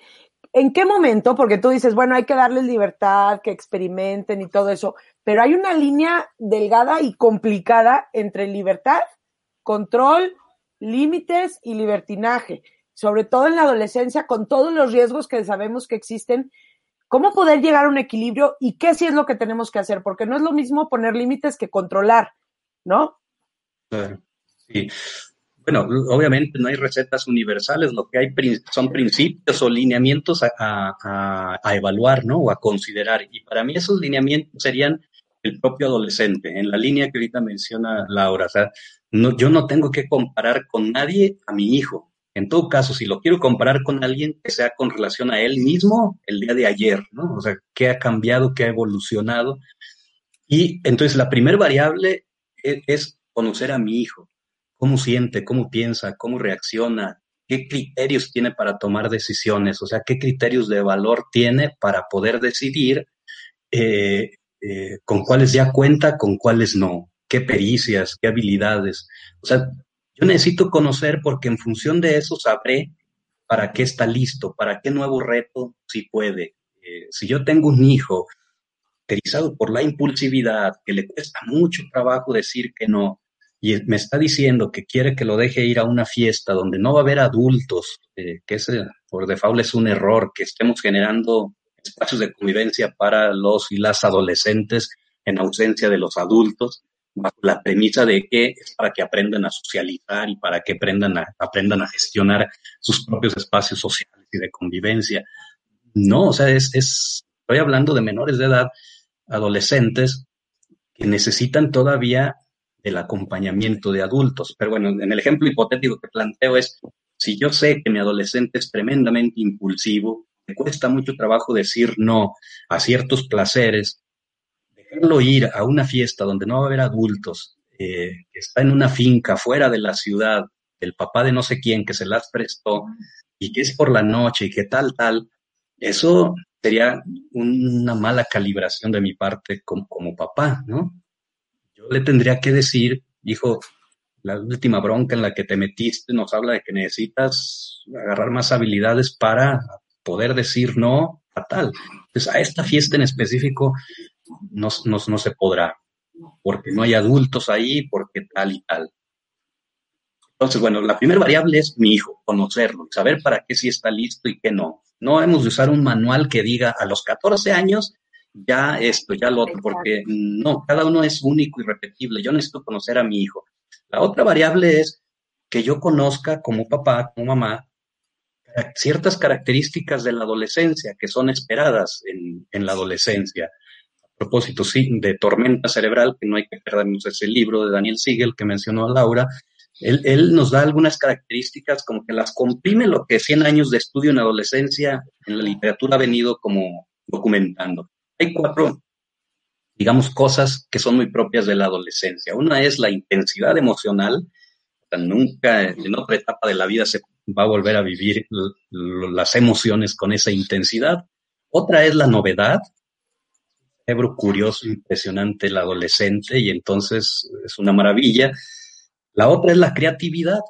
¿En qué momento? Porque tú dices, bueno, hay que darles libertad, que experimenten y todo eso, pero hay una línea delgada y complicada entre libertad, control, límites y libertinaje, sobre todo en la adolescencia, con todos los riesgos que sabemos que existen. ¿Cómo poder llegar a un equilibrio y qué sí es lo que tenemos que hacer? Porque no es lo mismo poner límites que controlar, ¿no? Sí. Bueno, obviamente no hay recetas universales, lo que hay son principios o lineamientos a, evaluar, ¿no? O a considerar. Y para mí esos lineamientos serían el propio adolescente, en la línea que ahorita menciona Laura. O sea, no, yo no tengo que comparar con nadie a mi hijo. En todo caso, si lo quiero comparar con alguien que sea con relación a él mismo el día de ayer, ¿no? O sea, qué ha cambiado, qué ha evolucionado. Y entonces la primera variable e, es conocer a mi hijo, cómo siente, cómo piensa, cómo reacciona, qué criterios tiene para tomar decisiones, o sea, qué criterios de valor tiene para poder decidir eh, eh, con cuáles ya cuenta, con cuáles no, qué pericias, qué habilidades. O sea, yo necesito conocer porque en función de eso sabré para qué está listo, para qué nuevo reto si puede. Eh, si yo tengo un hijo caracterizado por la impulsividad, que le cuesta mucho trabajo decir que no, y me está diciendo que quiere que lo deje ir a una fiesta donde no va a haber adultos, eh, que ese por default es un error, que estemos generando espacios de convivencia para los y las adolescentes en ausencia de los adultos, bajo la premisa de que es para que aprendan a socializar y para que aprendan a, aprendan a gestionar sus propios espacios sociales y de convivencia. No, o sea, es, es, estoy hablando de menores de edad, adolescentes, que necesitan todavía el acompañamiento de adultos. Pero bueno, en el ejemplo hipotético que planteo es, si yo sé que mi adolescente es tremendamente impulsivo, me cuesta mucho trabajo decir no a ciertos placeres, dejarlo ir a una fiesta donde no va a haber adultos, eh, que está en una finca fuera de la ciudad, el papá de no sé quién que se las prestó y que es por la noche y que tal, tal, eso sería una mala calibración de mi parte como, papá, ¿no? yo le tendría que decir, hijo, la última bronca en la que te metiste nos habla de que necesitas agarrar más habilidades para poder decir no a tal. Entonces, a esta fiesta en específico no, no se podrá, porque no hay adultos ahí, porque tal y tal. Entonces, bueno, la primera variable es mi hijo, conocerlo, saber para qué sí está listo y qué no. No hemos de usar un manual que diga a los 14 años ya esto, ya lo otro, porque no, cada uno es único y repetible. Yo necesito conocer a mi hijo. La otra variable es que yo conozca como papá, como mamá, ciertas características de la adolescencia que son esperadas en, en la adolescencia. A propósito, sí, de Tormenta Cerebral, que no hay que perdernos ese libro de Daniel Siegel que mencionó a Laura, él, nos da algunas características como que las comprime lo que 100 años de estudio en adolescencia en la literatura ha venido como documentando. Hay cuatro, digamos, cosas que son muy propias de la adolescencia. Una es la intensidad emocional. nunca en otra etapa de la vida se va a volver a vivir las emociones con esa intensidad. Otra es la novedad. Cerebro curioso, impresionante el adolescente y entonces es una maravilla. La otra es la creatividad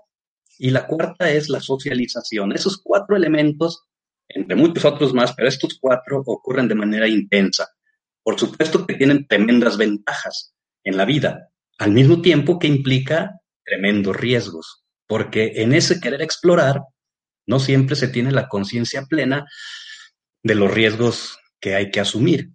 y la cuarta es la socialización. Esos cuatro elementos entre muchos otros más, pero estos cuatro ocurren de manera intensa. Por supuesto que tienen tremendas ventajas en la vida, al mismo tiempo que implica tremendos riesgos, porque en ese querer explorar no siempre se tiene la conciencia plena de los riesgos que hay que asumir.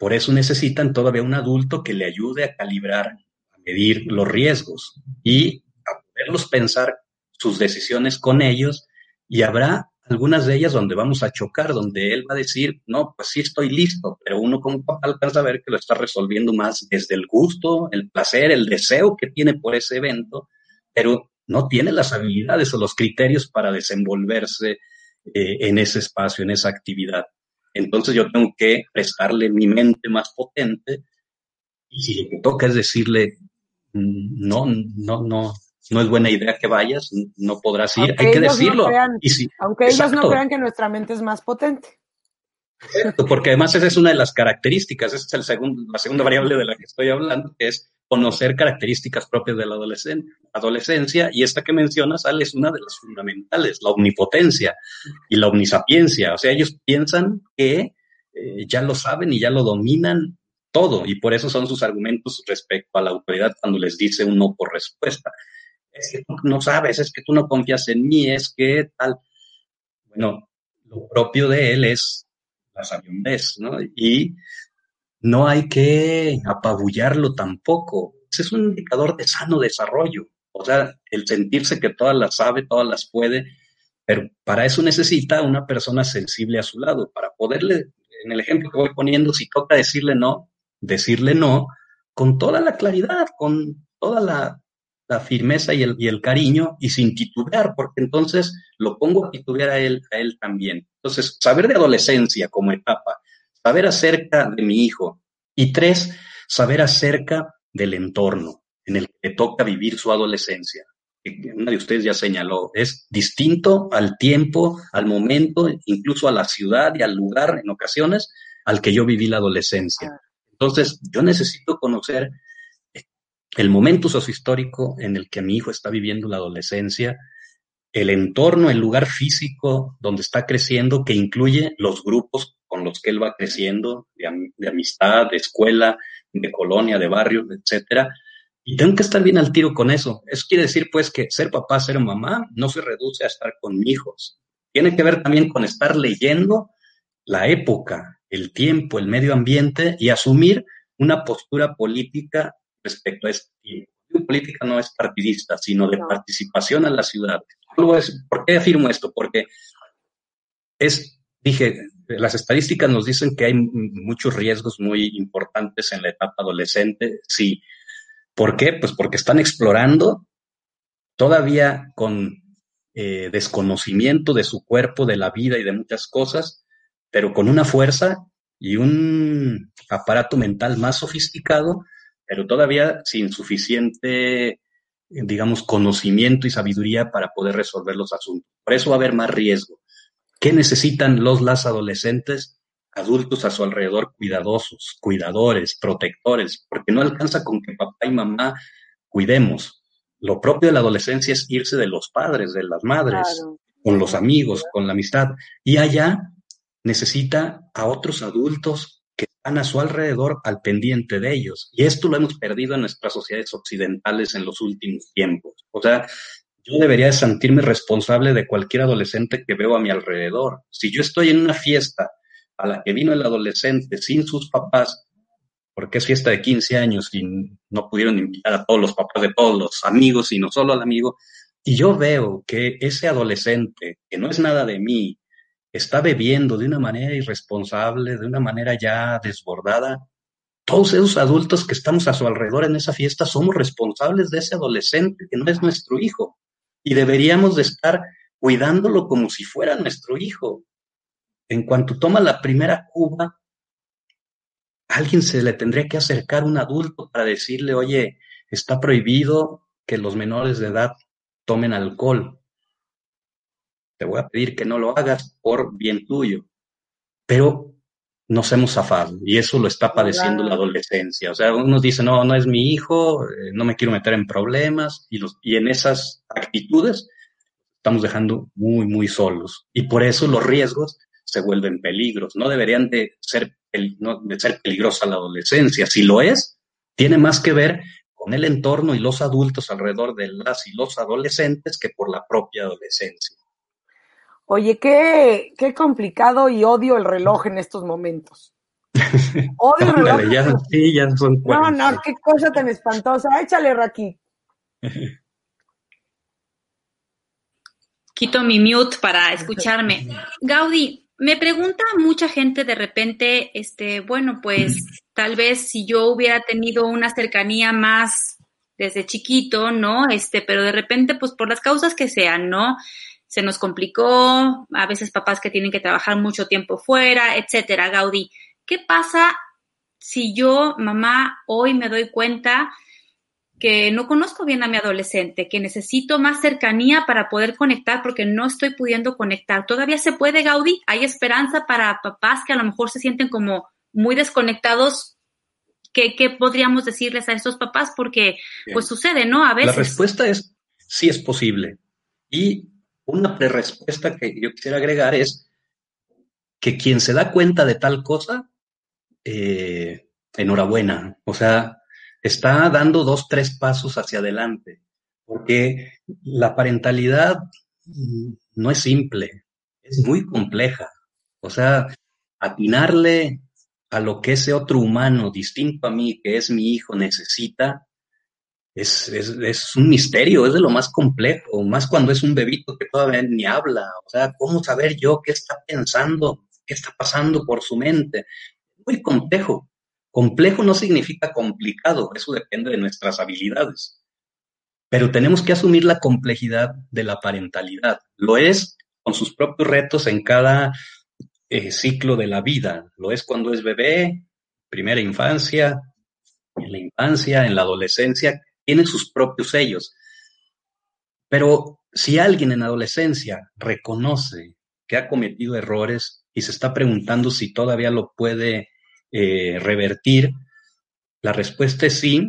Por eso necesitan todavía un adulto que le ayude a calibrar, medir los riesgos y a poderlos pensar sus decisiones con ellos y habrá algunas de ellas donde vamos a chocar, donde él va a decir, no, pues sí estoy listo, pero uno como papá alcanza a ver que lo está resolviendo más desde el gusto, el placer, el deseo que tiene por ese evento, pero no tiene las habilidades o los criterios para desenvolverse eh, en ese espacio, en esa actividad. Entonces yo tengo que prestarle mi mente más potente y si lo que toca es decirle, no, no, no, no es buena idea que vayas, no podrás ir, hay que decirlo. aunque ellos no crean que nuestra mente es más potente. porque además esa es una de las características, esa es el segundo, la segunda variable de la que estoy hablando, que es conocer características propias de la adolescencia, y esta que mencionas, Ale, es una de las fundamentales, la omnipotencia y la omnisapiencia. O sea, ellos piensan que eh, ya lo saben y ya lo dominan todo, y por eso son sus argumentos respecto a la autoridad cuando les dice un no por respuesta es que tú no sabes, es que tú no confías en mí, es que tal. Bueno, lo propio de él es la sabiondez, ¿no? Y no hay que apabullarlo tampoco. Ese es un indicador de sano desarrollo. O sea, el sentirse que todas las sabe, todas las puede, pero para eso necesita una persona sensible a su lado, para poderle, en el ejemplo que voy poniendo, si toca decirle no, decirle no con toda la claridad, con toda la firmeza y el, y el, cariño y sin titubear, porque entonces lo pongo a titubear a él, a él también. Entonces, saber de adolescencia como etapa, saber acerca de mi hijo y tres, saber acerca del entorno en el que toca vivir su adolescencia. Una de ustedes ya señaló, es distinto al tiempo, al momento, incluso a la ciudad y al lugar en ocasiones al que yo viví la adolescencia. Entonces, yo necesito conocer el momento sociohistórico en el que mi hijo está viviendo la adolescencia, el entorno, el lugar físico donde está creciendo, que incluye los grupos con los que él va creciendo, de, amistad, de escuela, de colonia, de barrio, etcétera. Y tengo que estar bien al tiro con eso. Eso quiere decir, pues, que ser papá, ser mamá, no se reduce a estar con hijos. Tiene que ver también con estar leyendo la época, el tiempo, el medio ambiente y asumir una postura política respecto a este tiempo. Política no es partidista, sino de participación a la ciudad. ¿Por qué afirmo esto? Porque es, dije, las estadísticas nos dicen que hay muchos riesgos muy importantes en la etapa adolescente. Sí. ¿Por qué? Pues porque están explorando todavía con eh, desconocimiento de su cuerpo, de la vida y de muchas cosas, pero con una fuerza y un aparato mental más sofisticado, pero todavía sin suficiente, digamos, conocimiento y sabiduría para poder resolver los asuntos. Por eso va a haber más riesgo. ¿Qué necesitan los las adolescentes? Adultos a su alrededor cuidadosos, cuidadores, protectores, porque no alcanza con que papá y mamá cuidemos. Lo propio de la adolescencia es irse de los padres, de las madres, con los amigos, con la amistad. Y allá necesita a otros adultos que están a su alrededor al pendiente de ellos. Y esto lo hemos perdido en nuestras sociedades occidentales en los últimos tiempos. O sea, yo debería sentirme responsable de cualquier adolescente que veo a mi alrededor. Si yo estoy en una fiesta a la que vino el adolescente sin sus papás, porque es fiesta de 15 años y no pudieron invitar a todos los papás de todos los amigos, sino solo al amigo, y yo veo que ese adolescente, que no es nada de mí, está bebiendo de una manera irresponsable, de una manera ya desbordada, todos esos adultos que estamos a su alrededor en esa fiesta somos responsables de ese adolescente que no es nuestro hijo y deberíamos de estar cuidándolo como si fuera nuestro hijo. En cuanto toma la primera cuba, alguien se le tendría que acercar un adulto para decirle, oye, está prohibido que los menores de edad tomen alcohol. Te voy a pedir que no lo hagas por bien tuyo. Pero nos hemos zafado y eso lo está padeciendo la adolescencia. O sea, unos dicen, no, no es mi hijo, eh, no me quiero meter en problemas y, los, y en esas actitudes estamos dejando muy, muy solos. Y por eso los riesgos se vuelven peligros. No deberían de ser, no, de ser peligrosa la adolescencia. Si lo es, tiene más que ver con el entorno y los adultos alrededor de las y los adolescentes que por la propia adolescencia. Oye, qué, qué complicado y odio el reloj en estos momentos. Odio el reloj. Ya, sí, ya son no, no, qué cosa tan espantosa. Échale, Raki. Quito mi mute para escucharme. Gaudi, me pregunta mucha gente de repente, este, bueno, pues tal vez si yo hubiera tenido una cercanía más desde chiquito, ¿no? Este, pero de repente, pues por las causas que sean, ¿no? Se nos complicó, a veces papás que tienen que trabajar mucho tiempo fuera, etcétera. Gaudí, ¿qué pasa si yo, mamá, hoy me doy cuenta que no conozco bien a mi adolescente, que necesito más cercanía para poder conectar porque no estoy pudiendo conectar? ¿Todavía se puede, Gaudí? ¿Hay esperanza para papás que a lo mejor se sienten como muy desconectados ¿Qué, ¿qué, podríamos decirles a esos papás? Porque pues sucede, ¿no? A veces. La respuesta es sí es posible. Y una respuesta que yo quisiera agregar es que quien se da cuenta de tal cosa, eh, enhorabuena. O sea, está dando dos, tres pasos hacia adelante, porque la parentalidad no es simple, es muy compleja. O sea, atinarle a lo que ese otro humano distinto a mí, que es mi hijo, necesita, es, es, es, un misterio, es de lo más complejo, más cuando es un bebito que todavía ni habla. O sea, ¿cómo saber yo qué está pensando, qué está pasando por su mente? Muy complejo. Complejo no significa complicado, eso depende de nuestras habilidades. Pero tenemos que asumir la complejidad de la parentalidad. Lo es con sus propios retos en cada eh, ciclo de la vida. Lo es cuando es bebé, primera infancia, en la infancia, en la adolescencia, tienen sus propios sellos. Pero si alguien en adolescencia reconoce que ha cometido errores y se está preguntando si todavía lo puede eh, revertir, la respuesta es sí,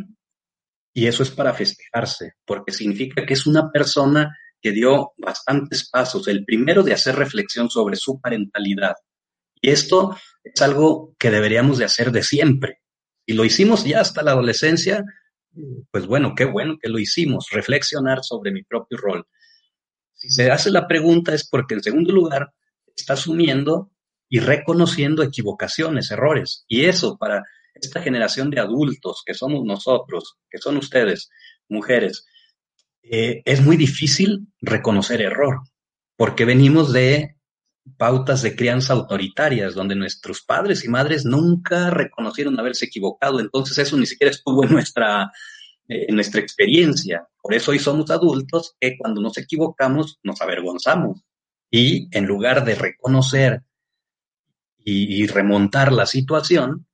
Y eso es para festejarse, porque significa que es una persona que dio bastantes pasos. El primero de hacer reflexión sobre su parentalidad. Y esto es algo que deberíamos de hacer de siempre. Y lo hicimos ya hasta la adolescencia, pues bueno, qué bueno que lo hicimos, reflexionar sobre mi propio rol. Si se hace la pregunta es porque en segundo lugar está asumiendo y reconociendo equivocaciones, errores. Y eso para esta generación de adultos que somos nosotros, que son ustedes, mujeres, eh, es muy difícil reconocer error, porque venimos de pautas de crianza autoritarias, donde nuestros padres y madres nunca reconocieron haberse equivocado. Entonces eso ni siquiera estuvo en nuestra, eh, en nuestra experiencia. Por eso hoy somos adultos que cuando nos equivocamos nos avergonzamos. Y en lugar de reconocer y, remontar la situación,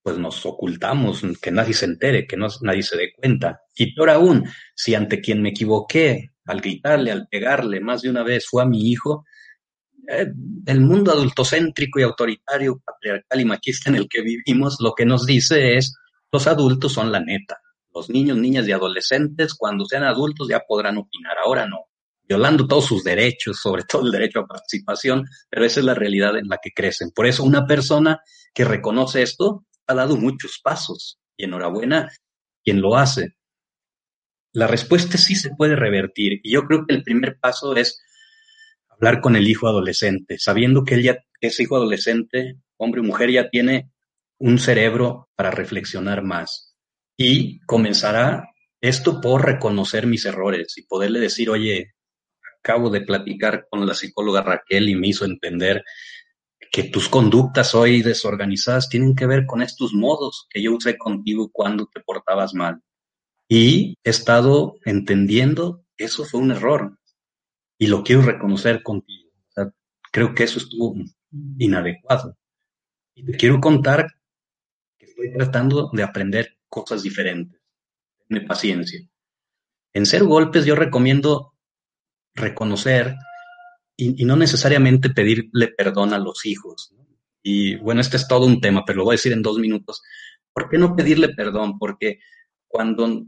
pues nos ocultamos, que nadie se entere, que no, nadie se dé cuenta. Y peor aún, si ante quien me equivoqué, al gritarle, al pegarle más de una vez, fue a mi hijo, el mundo adultocéntrico y autoritario, patriarcal y machista en el que vivimos, lo que nos dice es, los adultos son la neta. Los niños, niñas y adolescentes, cuando sean adultos ya podrán opinar, ahora no violando todos sus derechos, sobre todo el derecho a participación, pero esa es la realidad en la que crecen. Por eso una persona que reconoce esto ha dado muchos pasos y enhorabuena quien lo hace. La respuesta sí se puede revertir y yo creo que el primer paso es hablar con el hijo adolescente, sabiendo que él ya, ese hijo adolescente, hombre o mujer, ya tiene un cerebro para reflexionar más y comenzará esto por reconocer mis errores y poderle decir, oye, acabo de platicar con la psicóloga Raquel y me hizo entender que tus conductas hoy desorganizadas tienen que ver con estos modos que yo usé contigo cuando te portabas mal. Y he estado entendiendo que eso fue un error y lo quiero reconocer contigo. creo que eso estuvo inadecuado. Y te quiero contar que estoy tratando de aprender cosas diferentes. Tenme paciencia. En Cero Golpes yo recomiendo reconocer y, no necesariamente pedirle perdón a los hijos. Y bueno, este es todo un tema, pero lo voy a decir en dos minutos. ¿Por qué no pedirle perdón? Porque cuando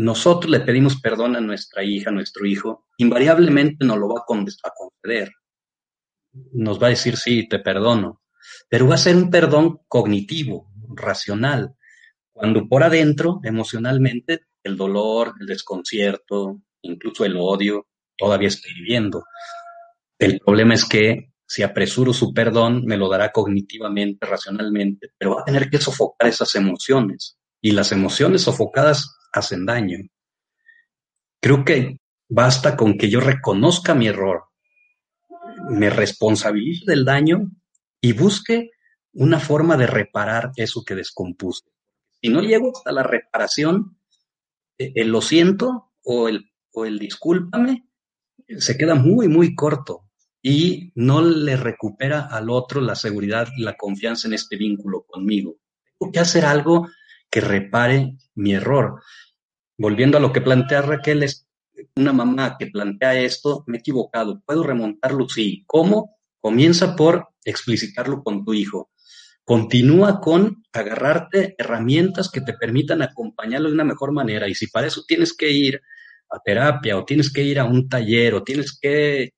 nosotros le pedimos perdón a nuestra hija, a nuestro hijo, invariablemente nos lo va a conceder. Nos va a decir, sí, te perdono. Pero va a ser un perdón cognitivo, racional. Cuando por adentro, emocionalmente, el dolor, el desconcierto, incluso el odio, todavía estoy viviendo. El problema es que si apresuro su perdón, me lo dará cognitivamente, racionalmente, pero va a tener que sofocar esas emociones. Y las emociones sofocadas hacen daño. Creo que basta con que yo reconozca mi error, me responsabilice del daño y busque una forma de reparar eso que descompuse. Si no llego hasta la reparación, eh, el lo siento o el, o el discúlpame se queda muy, muy corto y no le recupera al otro la seguridad y la confianza en este vínculo conmigo. Tengo que hacer algo que repare mi error. Volviendo a lo que plantea Raquel, es una mamá que plantea esto, me he equivocado, ¿puedo remontarlo? Sí. ¿Cómo? Comienza por explicitarlo con tu hijo. Continúa con agarrarte herramientas que te permitan acompañarlo de una mejor manera. Y si para eso tienes que ir a terapia o tienes que ir a un taller o tienes que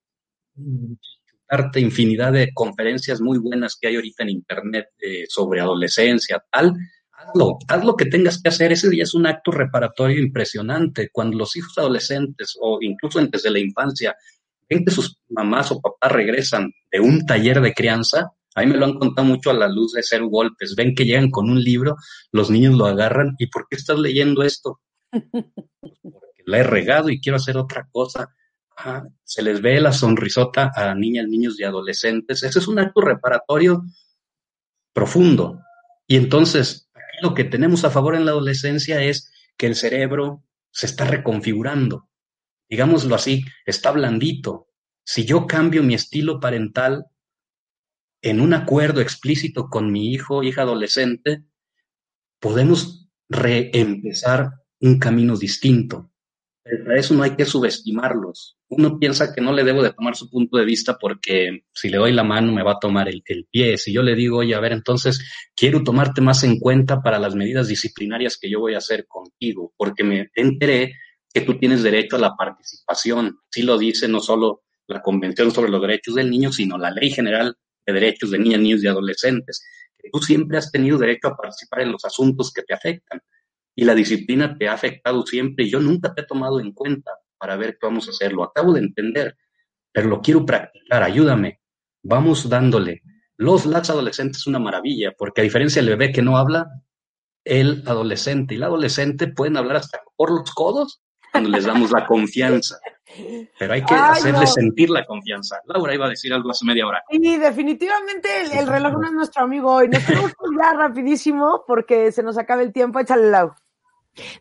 darte infinidad de conferencias muy buenas que hay ahorita en internet eh, sobre adolescencia, tal, hazlo, haz lo que tengas que hacer. Ese día es un acto reparatorio impresionante. Cuando los hijos adolescentes o incluso antes de la infancia ven que sus mamás o papás regresan de un taller de crianza, a mí me lo han contado mucho a la luz de ser golpes. Ven que llegan con un libro, los niños lo agarran. ¿Y por qué estás leyendo esto? la he regado y quiero hacer otra cosa. se les ve la sonrisota a niñas, niños y adolescentes. Ese es un acto reparatorio profundo. Y entonces, lo que tenemos a favor en la adolescencia es que el cerebro se está reconfigurando. Digámoslo así, está blandito. Si yo cambio mi estilo parental en un acuerdo explícito con mi hijo, hija adolescente, podemos reempezar un camino distinto Para eso no hay que subestimarlos. Uno piensa que no le debo de tomar su punto de vista porque si le doy la mano me va a tomar el, pie. Si yo le digo, oye, a ver, entonces quiero tomarte más en cuenta para las medidas disciplinarias que yo voy a hacer contigo, porque me enteré que tú tienes derecho a la participación. Sí lo dice no solo la Convención sobre los Derechos del Niño, sino la Ley General de Derechos de Niñas, Niños y Adolescentes. Tú siempre has tenido derecho a participar en los asuntos que te afectan y la disciplina te ha afectado siempre y yo nunca te he tomado en cuenta para ver qué vamos a hacer. Lo acabo de entender, pero lo quiero practicar, ayúdame. Vamos dándole. Los las adolescentes es una maravilla, porque a diferencia del bebé que no habla, el adolescente y la adolescente pueden hablar hasta por los codos cuando les damos la confianza. Pero hay que hacerles sentir la confianza. Laura iba a decir algo hace media hora. Y definitivamente el, reloj no es nuestro amigo hoy. Nos tenemos que rapidísimo porque se nos acaba el tiempo. Échale, Lau.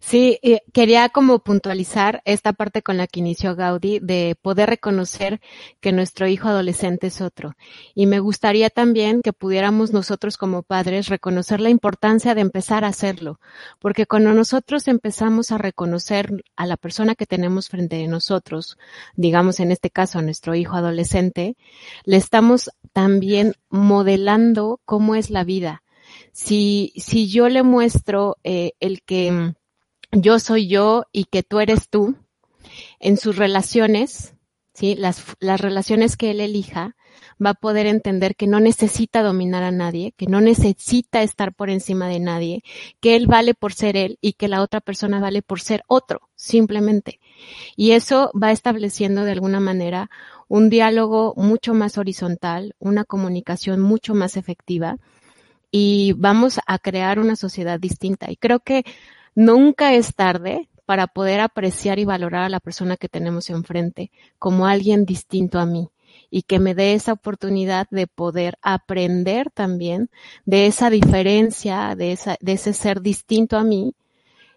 Sí, quería como puntualizar esta parte con la que inició Gaudí de poder reconocer que nuestro hijo adolescente es otro. Y me gustaría también que pudiéramos nosotros como padres reconocer la importancia de empezar a hacerlo, porque cuando nosotros empezamos a reconocer a la persona que tenemos frente a nosotros, digamos en este caso a nuestro hijo adolescente, le estamos también modelando cómo es la vida. Si, si yo le muestro eh, el que yo soy yo y que tú eres tú, en sus relaciones, ¿sí? Las, las relaciones que él elija, va a poder entender que no necesita dominar a nadie, que no necesita estar por encima de nadie, que él vale por ser él y que la otra persona vale por ser otro, simplemente. Y eso va estableciendo de alguna manera un diálogo mucho más horizontal, una comunicación mucho más efectiva y vamos a crear una sociedad distinta. Y creo que Nunca es tarde para poder apreciar y valorar a la persona que tenemos enfrente como alguien distinto a mí y que me dé esa oportunidad de poder aprender también de esa diferencia, de, esa, de ese ser distinto a mí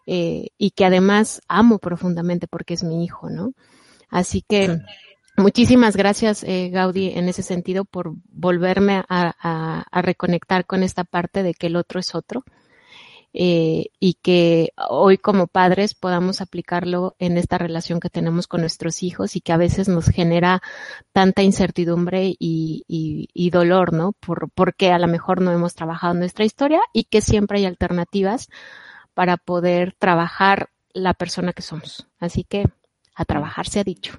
eh, y que además amo profundamente porque es mi hijo, ¿no? Así que muchísimas gracias, eh, Gaudí, en ese sentido por volverme a, a reconectar con esta parte de que el otro es otro eh, y que hoy como padres podamos aplicarlo en esta relación que tenemos con nuestros hijos y que a veces nos genera tanta incertidumbre y, y, y dolor, ¿no? Por, porque a lo mejor no hemos trabajado nuestra historia y que siempre hay alternativas para poder trabajar la persona que somos. Así que a trabajar se ha dicho.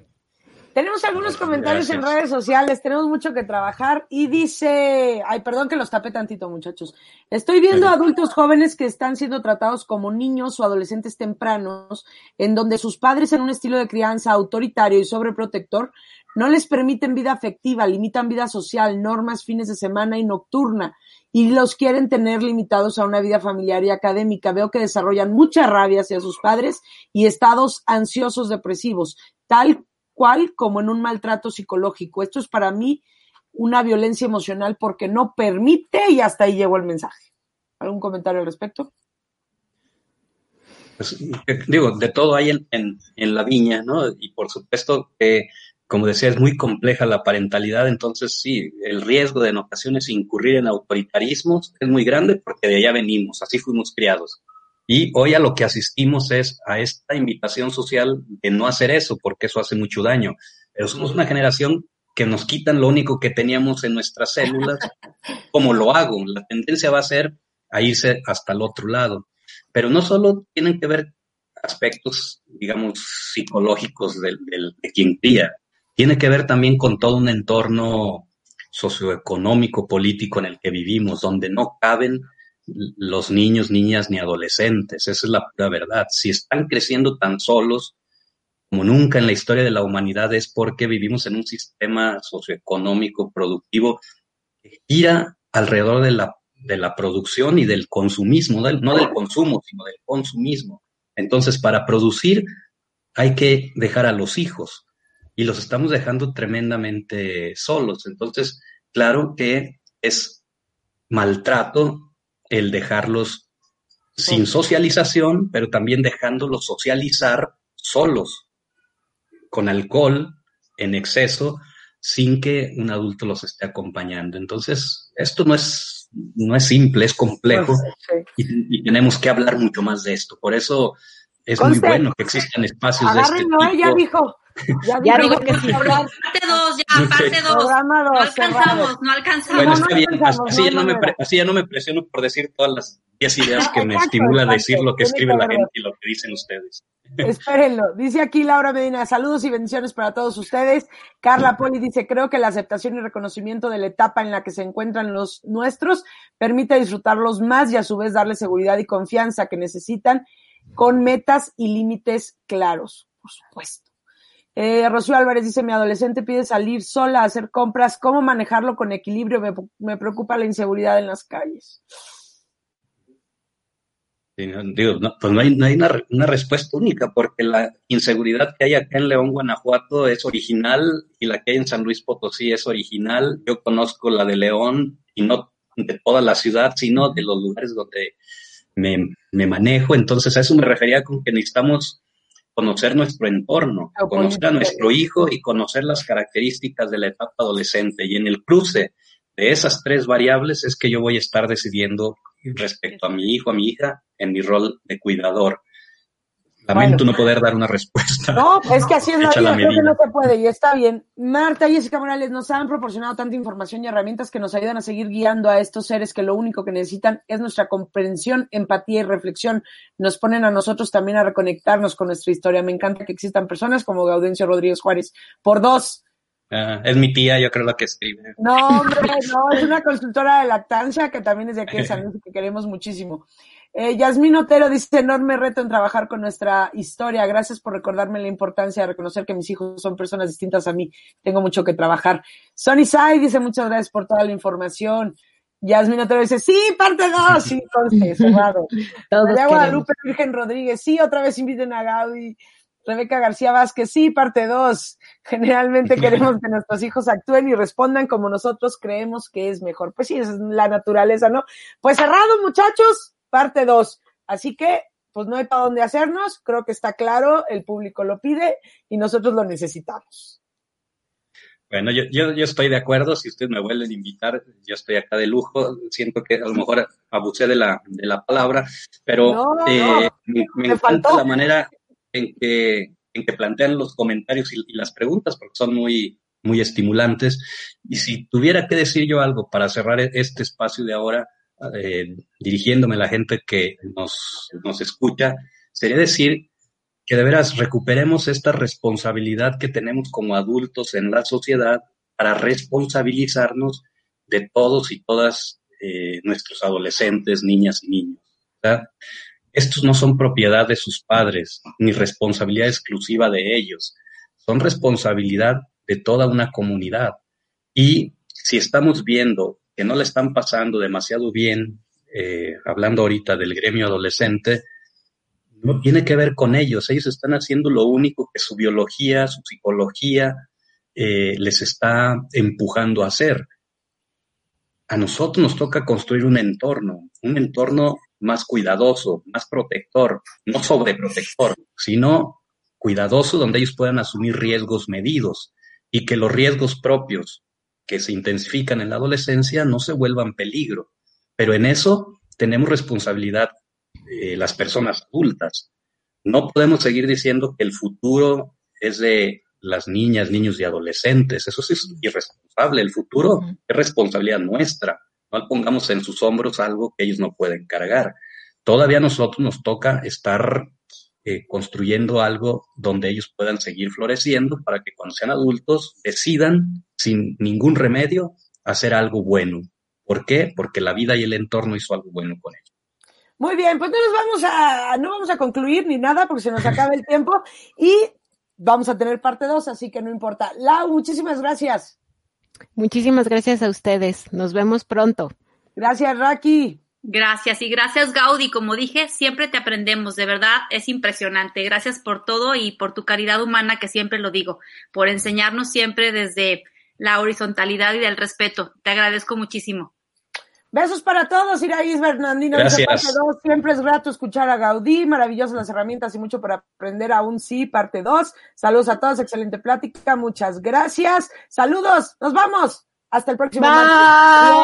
Tenemos algunos comentarios en redes sociales, tenemos mucho que trabajar y dice, ay, perdón que los tapé tantito muchachos, estoy viendo adultos jóvenes que están siendo tratados como niños o adolescentes tempranos, en donde sus padres en un estilo de crianza autoritario y sobreprotector no les permiten vida afectiva, limitan vida social, normas, fines de semana y nocturna y los quieren tener limitados a una vida familiar y académica. Veo que desarrollan mucha rabia hacia sus padres y estados ansiosos depresivos, tal cual como en un maltrato psicológico. Esto es para mí una violencia emocional porque no permite y hasta ahí llegó el mensaje. ¿Algún comentario al respecto? Pues, digo, de todo hay en, en, la viña, ¿no? Y por supuesto que, como decía, es muy compleja la parentalidad, entonces sí, el riesgo de en ocasiones incurrir en autoritarismos es muy grande porque de allá venimos, así fuimos criados. Y hoy a lo que asistimos es a esta invitación social de no hacer eso, porque eso hace mucho daño. Pero somos una generación que nos quitan lo único que teníamos en nuestras células, como lo hago. La tendencia va a ser a irse hasta el otro lado. Pero no solo tienen que ver aspectos, digamos, psicológicos del, de quien cría, tiene que ver también con todo un entorno socioeconómico, político en el que vivimos, donde no caben los niños, niñas ni adolescentes. Esa es la pura verdad. Si están creciendo tan solos como nunca en la historia de la humanidad es porque vivimos en un sistema socioeconómico productivo que gira alrededor de la, de la producción y del consumismo, no del consumo, sino del consumismo. Entonces, para producir hay que dejar a los hijos y los estamos dejando tremendamente solos. Entonces, claro que es maltrato el dejarlos sin socialización, pero también dejándolos socializar solos, con alcohol en exceso, sin que un adulto los esté acompañando. Entonces, esto no es, no es simple, es complejo y, tenemos que hablar mucho más de esto. Por eso es muy bueno que existan espacios de este tipo. ya dijo. Ya, ya dijo que sí. Parte dos, ya, parte dos. No alcanzamos, no alcanzamos. Bueno, está bien, así, ya no me así ya no me presiono por decir todas las 10 ideas que me estimula decir lo que escribe la gente y lo que dicen ustedes. Espérenlo. Dice aquí Laura Medina, saludos y bendiciones para todos ustedes. Carla Poli dice, creo que la aceptación y reconocimiento de la etapa en la que se encuentran los nuestros permite disfrutarlos más y a su vez darles seguridad y confianza que necesitan con metas y límites claros, por supuesto. Eh, Rocío Álvarez dice, mi adolescente pide salir sola a hacer compras, ¿cómo manejarlo con equilibrio? Me, me preocupa la inseguridad en las calles. Digo, pues no hay, no hay una, una, respuesta única, porque la inseguridad que hay acá en León, Guanajuato, es original y la que hay en San Luis Potosí es original. Yo conozco la de León y no de toda la ciudad, sino de los lugares donde me, me manejo. Entonces, a eso me refería con que necesitamos conocer nuestro entorno, conocer a nuestro hijo y conocer las características de la etapa adolescente. Y en el cruce de esas tres variables es que yo voy a estar decidiendo respecto a mi hijo, a mi hija, en mi rol de cuidador. Lamento no poder dar una respuesta. No, es que así es la vida, creo que no se puede y está bien. Marta y Jessica Morales nos han proporcionado tanta información y herramientas que nos ayudan a seguir guiando a estos seres que lo único que necesitan es nuestra comprensión, empatía y reflexión. Nos ponen a nosotros también a reconectarnos con nuestra historia. Me encanta que existan personas como Gaudencio Rodríguez Juárez. Por dos, Ah, es mi tía, yo creo la que escribe. No, hombre, no, es una consultora de lactancia que también es de aquí de San Luis y que queremos muchísimo. Eh, Yasmín Otero dice, enorme reto en trabajar con nuestra historia. Gracias por recordarme la importancia de reconocer que mis hijos son personas distintas a mí. Tengo mucho que trabajar. Sonny Sai dice, muchas gracias por toda la información. Yasmín Otero dice, sí, parte dos, sí, conste, cerrado. María Guadalupe Virgen Rodríguez, sí, otra vez inviten a Gaudi. Rebeca García Vázquez, sí, parte dos. Generalmente queremos que nuestros hijos actúen y respondan como nosotros creemos que es mejor. Pues sí, esa es la naturaleza, ¿no? Pues cerrado, muchachos, parte dos. Así que, pues no hay para dónde hacernos. Creo que está claro, el público lo pide y nosotros lo necesitamos. Bueno, yo, yo, yo estoy de acuerdo. Si ustedes me vuelven a invitar, yo estoy acá de lujo. Siento que a lo mejor abusé de la, de la palabra, pero eh, me, me encanta la manera en que, en que plantean los comentarios y, las preguntas, porque son muy, muy estimulantes. Y si tuviera que decir yo algo para cerrar este espacio de ahora, eh, dirigiéndome a la gente que nos, nos escucha, sería decir que de veras recuperemos esta responsabilidad que tenemos como adultos en la sociedad para responsabilizarnos de todos y todas eh, nuestros adolescentes, niñas y niños. Estos no son propiedad de sus padres, ni responsabilidad exclusiva de ellos, son responsabilidad de toda una comunidad. Y si estamos viendo que no le están pasando demasiado bien, eh, hablando ahorita del gremio adolescente, no tiene que ver con ellos. Ellos están haciendo lo único que su biología, su psicología eh, les está empujando a hacer. A nosotros nos toca construir un entorno, un entorno más cuidadoso, más protector, no sobreprotector, sino cuidadoso donde ellos puedan asumir riesgos medidos y que los riesgos propios que se intensifican en la adolescencia no se vuelvan peligro. Pero en eso tenemos responsabilidad eh, las personas adultas. No podemos seguir diciendo que el futuro es de las niñas, niños y adolescentes. Eso sí es irresponsable. El futuro es responsabilidad nuestra. No pongamos en sus hombros algo que ellos no pueden cargar. Todavía a nosotros nos toca estar eh, construyendo algo donde ellos puedan seguir floreciendo para que cuando sean adultos decidan sin ningún remedio hacer algo bueno. ¿Por qué? Porque la vida y el entorno hizo algo bueno con ellos. Muy bien, pues no nos vamos a, no vamos a concluir ni nada porque se nos acaba el tiempo y vamos a tener parte dos, así que no importa. Lau, muchísimas gracias. Muchísimas gracias a ustedes. Nos vemos pronto. Gracias, Raki. Gracias y gracias Gaudi. Como dije, siempre te aprendemos, de verdad es impresionante. Gracias por todo y por tu caridad humana, que siempre lo digo, por enseñarnos siempre desde la horizontalidad y del respeto. Te agradezco muchísimo. Besos para todos, Iraís Bernardino. Gracias. Siempre es grato escuchar a Gaudí, maravillosas las herramientas y mucho para aprender aún sí, parte 2. Saludos a todos, excelente plática, muchas gracias. Saludos, nos vamos. Hasta el próximo. Bye.